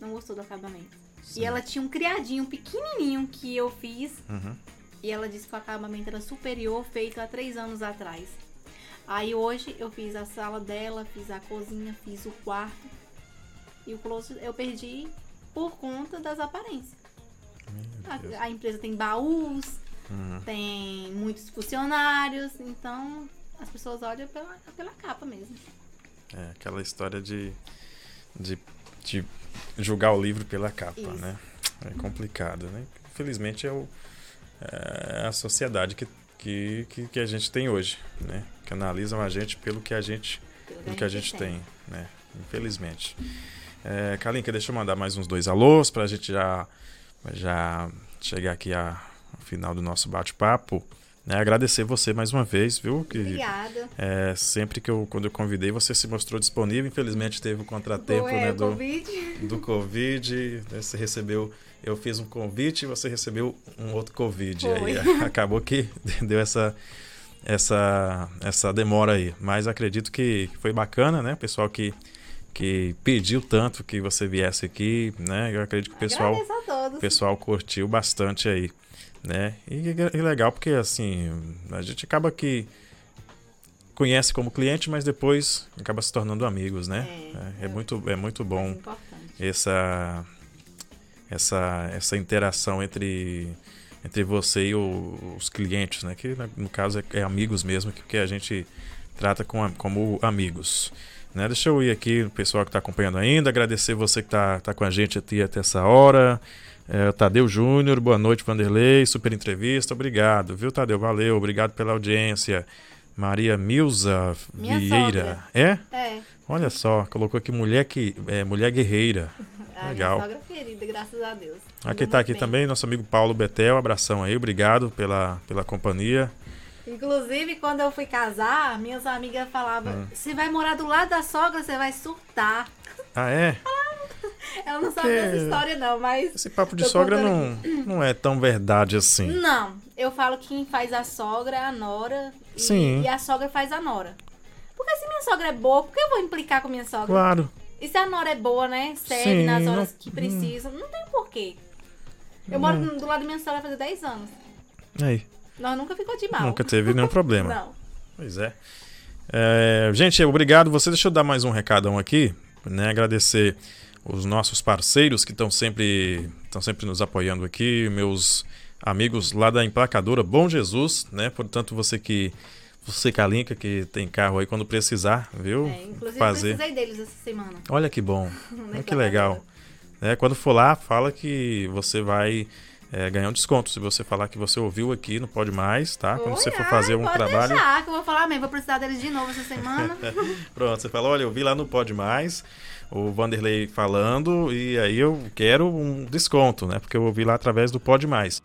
Não gostou do acabamento. Sim. E ela tinha um criadinho pequenininho que eu fiz Uhum. e ela disse que o acabamento era superior, feito há três anos atrás. Aí hoje eu fiz a sala dela, fiz a cozinha, fiz o quarto. E o closet eu perdi por conta das aparências. A, a empresa tem baús, Uhum. tem muitos funcionários, então as pessoas olham pela, pela capa mesmo. É aquela história de, de, de julgar o livro pela capa, Isso. né? É complicado, né? Infelizmente é, o, é a sociedade que, que, que, que, a gente tem hoje, né? Que analisam a gente pelo que a gente, pelo que a gente tem, né? Infelizmente. É, Kalinka, deixa eu mandar mais uns dois alôs para a gente já, já chegar aqui a, ao final do nosso bate-papo. É, agradecer você mais uma vez, viu? Que, Obrigada. É, sempre que eu, quando eu convidei, você se mostrou disponível. Infelizmente teve o um contratempo é, né, do, COVID. do Covid. Né, você recebeu, eu fiz um convite e você recebeu um outro Covid. Foi. Aí acabou que deu essa, essa, essa demora aí. Mas acredito que foi bacana, né? O pessoal que, que pediu tanto que você viesse aqui, né? Eu acredito que o pessoal, o pessoal curtiu bastante aí né? E, e legal porque assim a gente acaba que conhece como cliente, mas depois acaba se tornando amigos, né? É, é, é muito é muito bom essa essa essa interação entre entre você e o, os clientes, né? Que no caso é, é amigos mesmo, que, que a gente trata com, como amigos. Né? Deixa eu ir aqui o pessoal que está acompanhando ainda, agradecer você que está tá com a gente até, até essa hora. É, Tadeu Júnior, boa noite, Vanderlei, super entrevista, obrigado, viu, Tadeu? Valeu, obrigado pela audiência. Maria Milza Minha Vieira. Sogra. É? É. Olha só, colocou aqui mulher que é, mulher guerreira. A Legal. Minha sogra querida, graças a Deus. Aqui está aqui bem. também nosso amigo Paulo Betel, abração aí, obrigado pela, pela companhia. Inclusive, quando eu fui casar, minhas amigas falavam: hum. se vai morar do lado da sogra, você vai surtar. Ah, é? Ela não sabe dessa história, não, mas. Esse papo de sogra não, não é tão verdade assim. Não. Eu falo que quem faz a sogra é a nora. E, Sim. E a sogra faz a nora. Porque se minha sogra é boa, por que eu vou implicar com minha sogra? Claro. E se a nora é boa, né? Serve Sim, nas horas não... que precisa. Não tem porquê. Eu moro do lado da minha sogra faz 10 anos. Aí. Nós nunca ficou de mal. Nunca teve nenhum problema. não. Pois é. é. Gente, obrigado. Você deixa eu dar mais um recadão aqui, né? Agradecer os nossos parceiros que estão sempre, estão sempre nos apoiando aqui, meus amigos lá da emplacadora Bom Jesus, né? Portanto, você que você Kalinka que tem carro aí quando precisar, viu? É, inclusive Fazer. eu precisei deles essa semana. Olha que bom. Olha que legal. É, quando for lá, fala que você vai é, ganhar um desconto. Se você falar que você ouviu aqui, não pode mais, tá? Quando você for fazer um trabalho. Deixar, que eu vou falar mesmo, vou precisar deles de novo essa semana. Pronto, você fala, olha, eu vi lá no Pode Mais o Vanderlei falando e aí eu quero um desconto, né? Porque eu ouvi lá através do Pode Mais.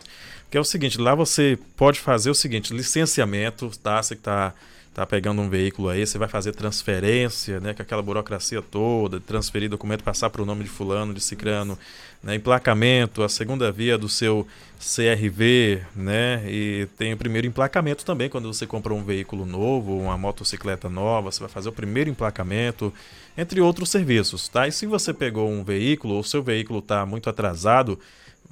Que é o seguinte, lá você pode fazer o seguinte, licenciamento, tá? Você que tá tá pegando um veículo aí, você vai fazer transferência, né, com aquela burocracia toda, transferir documento, passar para o nome de fulano, de cicrano, né, emplacamento, a segunda via do seu CRV, né, e tem o primeiro emplacamento também, quando você compra um veículo novo, uma motocicleta nova, você vai fazer o primeiro emplacamento, entre outros serviços, tá? E se você pegou um veículo, ou seu veículo está muito atrasado,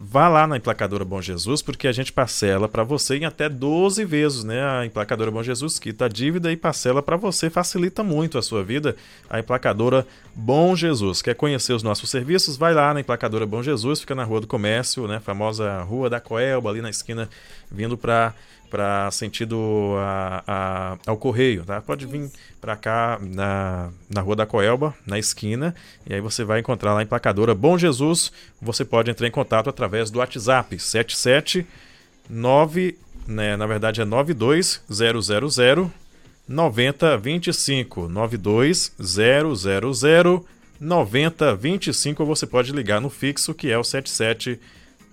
vá lá na emplacadora Bom Jesus, porque a gente parcela para você em até 12 vezes, né? A emplacadora Bom Jesus quita a dívida e parcela para você, facilita muito a sua vida. A emplacadora Bom Jesus. Quer conhecer os nossos serviços? Vai lá na emplacadora Bom Jesus, fica na Rua do Comércio, né? Famosa Rua da Coelba, ali na esquina, vindo para para sentido a, a, ao correio, tá? Pode vir para cá na, na Rua da Coelba, na esquina, e aí você vai encontrar lá a emplacadora Bom Jesus. Você pode entrar em contato através do WhatsApp 779, né, na verdade é 92000 9025 92000 9025 ou você pode ligar no fixo que é o 77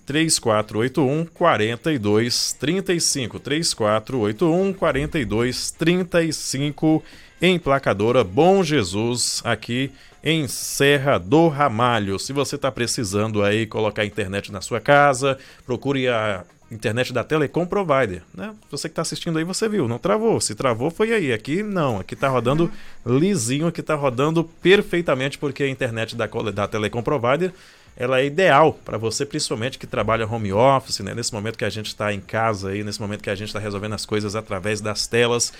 3481 4235 3481 4235 emplacadora Bom Jesus aqui em Serra do Ramalho. Se você está precisando aí colocar internet na sua casa, procure a internet da Telecom Provider, né? Você que está assistindo aí, você viu, não travou. Se travou, foi aí. Aqui não, aqui está rodando lisinho, aqui está rodando perfeitamente porque a internet da, da Telecom Provider ela é ideal para você, principalmente que trabalha home office, né? Nesse momento que a gente está em casa aí, nesse momento que a gente está resolvendo as coisas através das telas,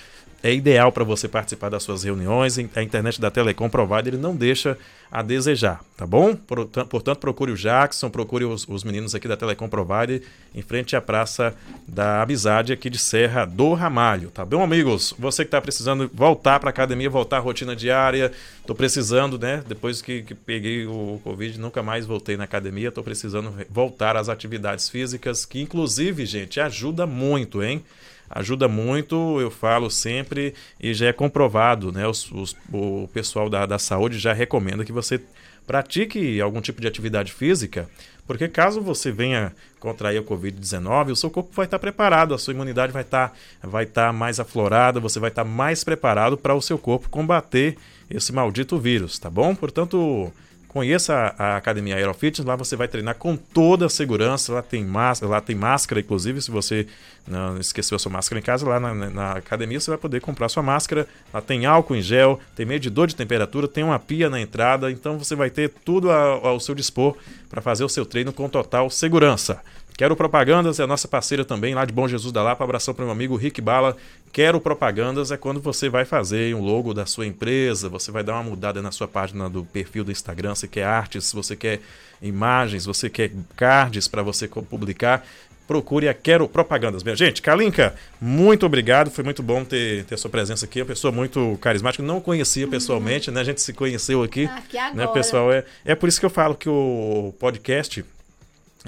é ideal para você participar das suas reuniões. A internet da Telecom Provider não deixa a desejar, tá bom? Portanto, procure o Jackson, procure os, os meninos aqui da Telecom Provider em frente à Praça da Amizade aqui de Serra do Ramalho, tá bom, amigos? Você que está precisando voltar para academia, voltar à rotina diária, estou precisando, né? Depois que, que peguei o Covid, nunca mais voltei na academia, estou precisando voltar às atividades físicas, que inclusive, gente, ajuda muito, hein? Ajuda muito, eu falo sempre, e já é comprovado, né? Os, os, o pessoal da, da saúde já recomenda que você pratique algum tipo de atividade física, porque caso você venha contrair a Covid-19, o seu corpo vai estar preparado, a sua imunidade vai estar, vai estar mais aflorada, você vai estar mais preparado para o seu corpo combater esse maldito vírus, tá bom? Portanto, Conheça a Academia Aerofitness, lá você vai treinar com toda a segurança, lá tem máscara, lá tem máscara, inclusive, se você não esqueceu a sua máscara em casa, lá na, na, academia você vai poder comprar sua máscara, lá tem álcool em gel, tem medidor de temperatura, tem uma pia na entrada, então você vai ter tudo ao, ao seu dispor para fazer o seu treino com total segurança. Quero Propagandas é a nossa parceira também, lá de Bom Jesus da Lapa. Abração para o meu amigo Rick Bala. Quero Propagandas é quando você vai fazer um logo da sua empresa, você vai dar uma mudada na sua página do perfil do Instagram, você quer artes, você quer imagens, você quer cards para você publicar. Procure a Quero Propagandas, minha gente. Kalinka, muito obrigado. Foi muito bom ter, ter a sua presença aqui. É uma pessoa muito carismática. Não conhecia pessoalmente, né? A gente se conheceu aqui. Aqui agora. Né, pessoal? É, é por isso que eu falo que o podcast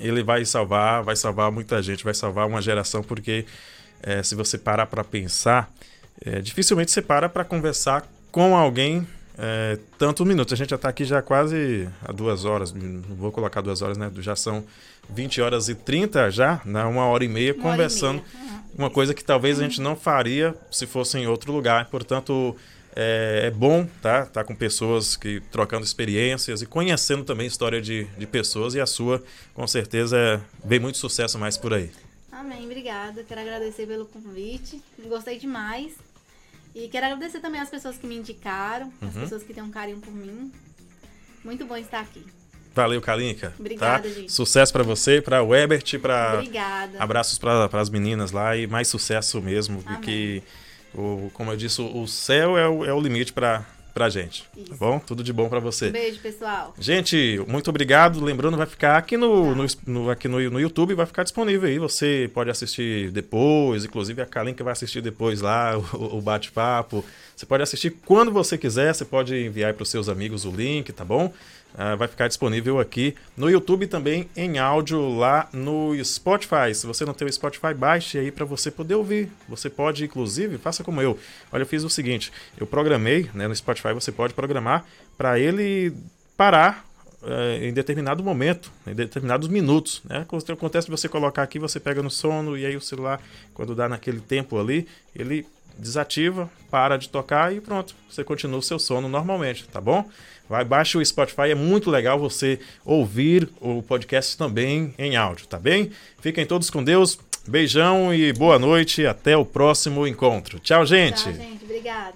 ele vai salvar, vai salvar muita gente, vai salvar uma geração, porque é, se você parar para pensar, é, dificilmente você para para conversar com alguém é, tantos minutos. A gente já está aqui já quase há duas horas, não vou colocar duas horas, né? Já são 20 horas e 30 já, né? uma hora e meia Uma conversando. e meia. Uhum. Uma coisa que talvez a gente não faria se fosse em outro lugar. Portanto, é, é, bom tá, tá com pessoas que trocando experiências e conhecendo também a história de, de pessoas e a sua, com certeza, vem muito sucesso mais por aí. Amém, obrigada. Quero agradecer pelo convite. Gostei demais. E quero agradecer também as pessoas que me indicaram, as Uhum. pessoas que têm um carinho por mim. Muito bom estar aqui. Valeu, Kalinka. Obrigada, tá? gente. Sucesso para você, para o Ebert, para Obrigada. abraços para as meninas lá e mais sucesso mesmo, Amém. porque o, como eu disse, o céu é o, é o limite para pra gente. Tá Isso. bom? Tudo de bom para você. Um beijo, pessoal. Gente, muito obrigado. Lembrando, vai ficar aqui no, no, no- aqui no, no YouTube, vai ficar disponível aí. Você pode assistir depois, inclusive a Kalinka vai assistir depois lá o, o bate-papo. Você pode assistir quando você quiser, você pode enviar para os seus amigos o link, tá bom? Ah, vai ficar disponível aqui no YouTube também em áudio lá no Spotify. Se você não tem o Spotify, baixe aí para você poder ouvir. Você pode, inclusive, faça como eu. Olha, eu fiz o seguinte: eu programei, né, no Spotify você pode programar para ele parar é, em determinado momento, em determinados minutos. Né? Acontece você colocar aqui, você pega no sono e aí o celular, quando dá naquele tempo ali, ele desativa, para de tocar e pronto, você continua o seu sono normalmente, tá bom? Vai, baixa o Spotify, é muito legal você ouvir o podcast também em áudio, tá bem? Fiquem todos com Deus, beijão e boa noite, até o próximo encontro. Tchau, gente! Tchau, gente. Obrigada.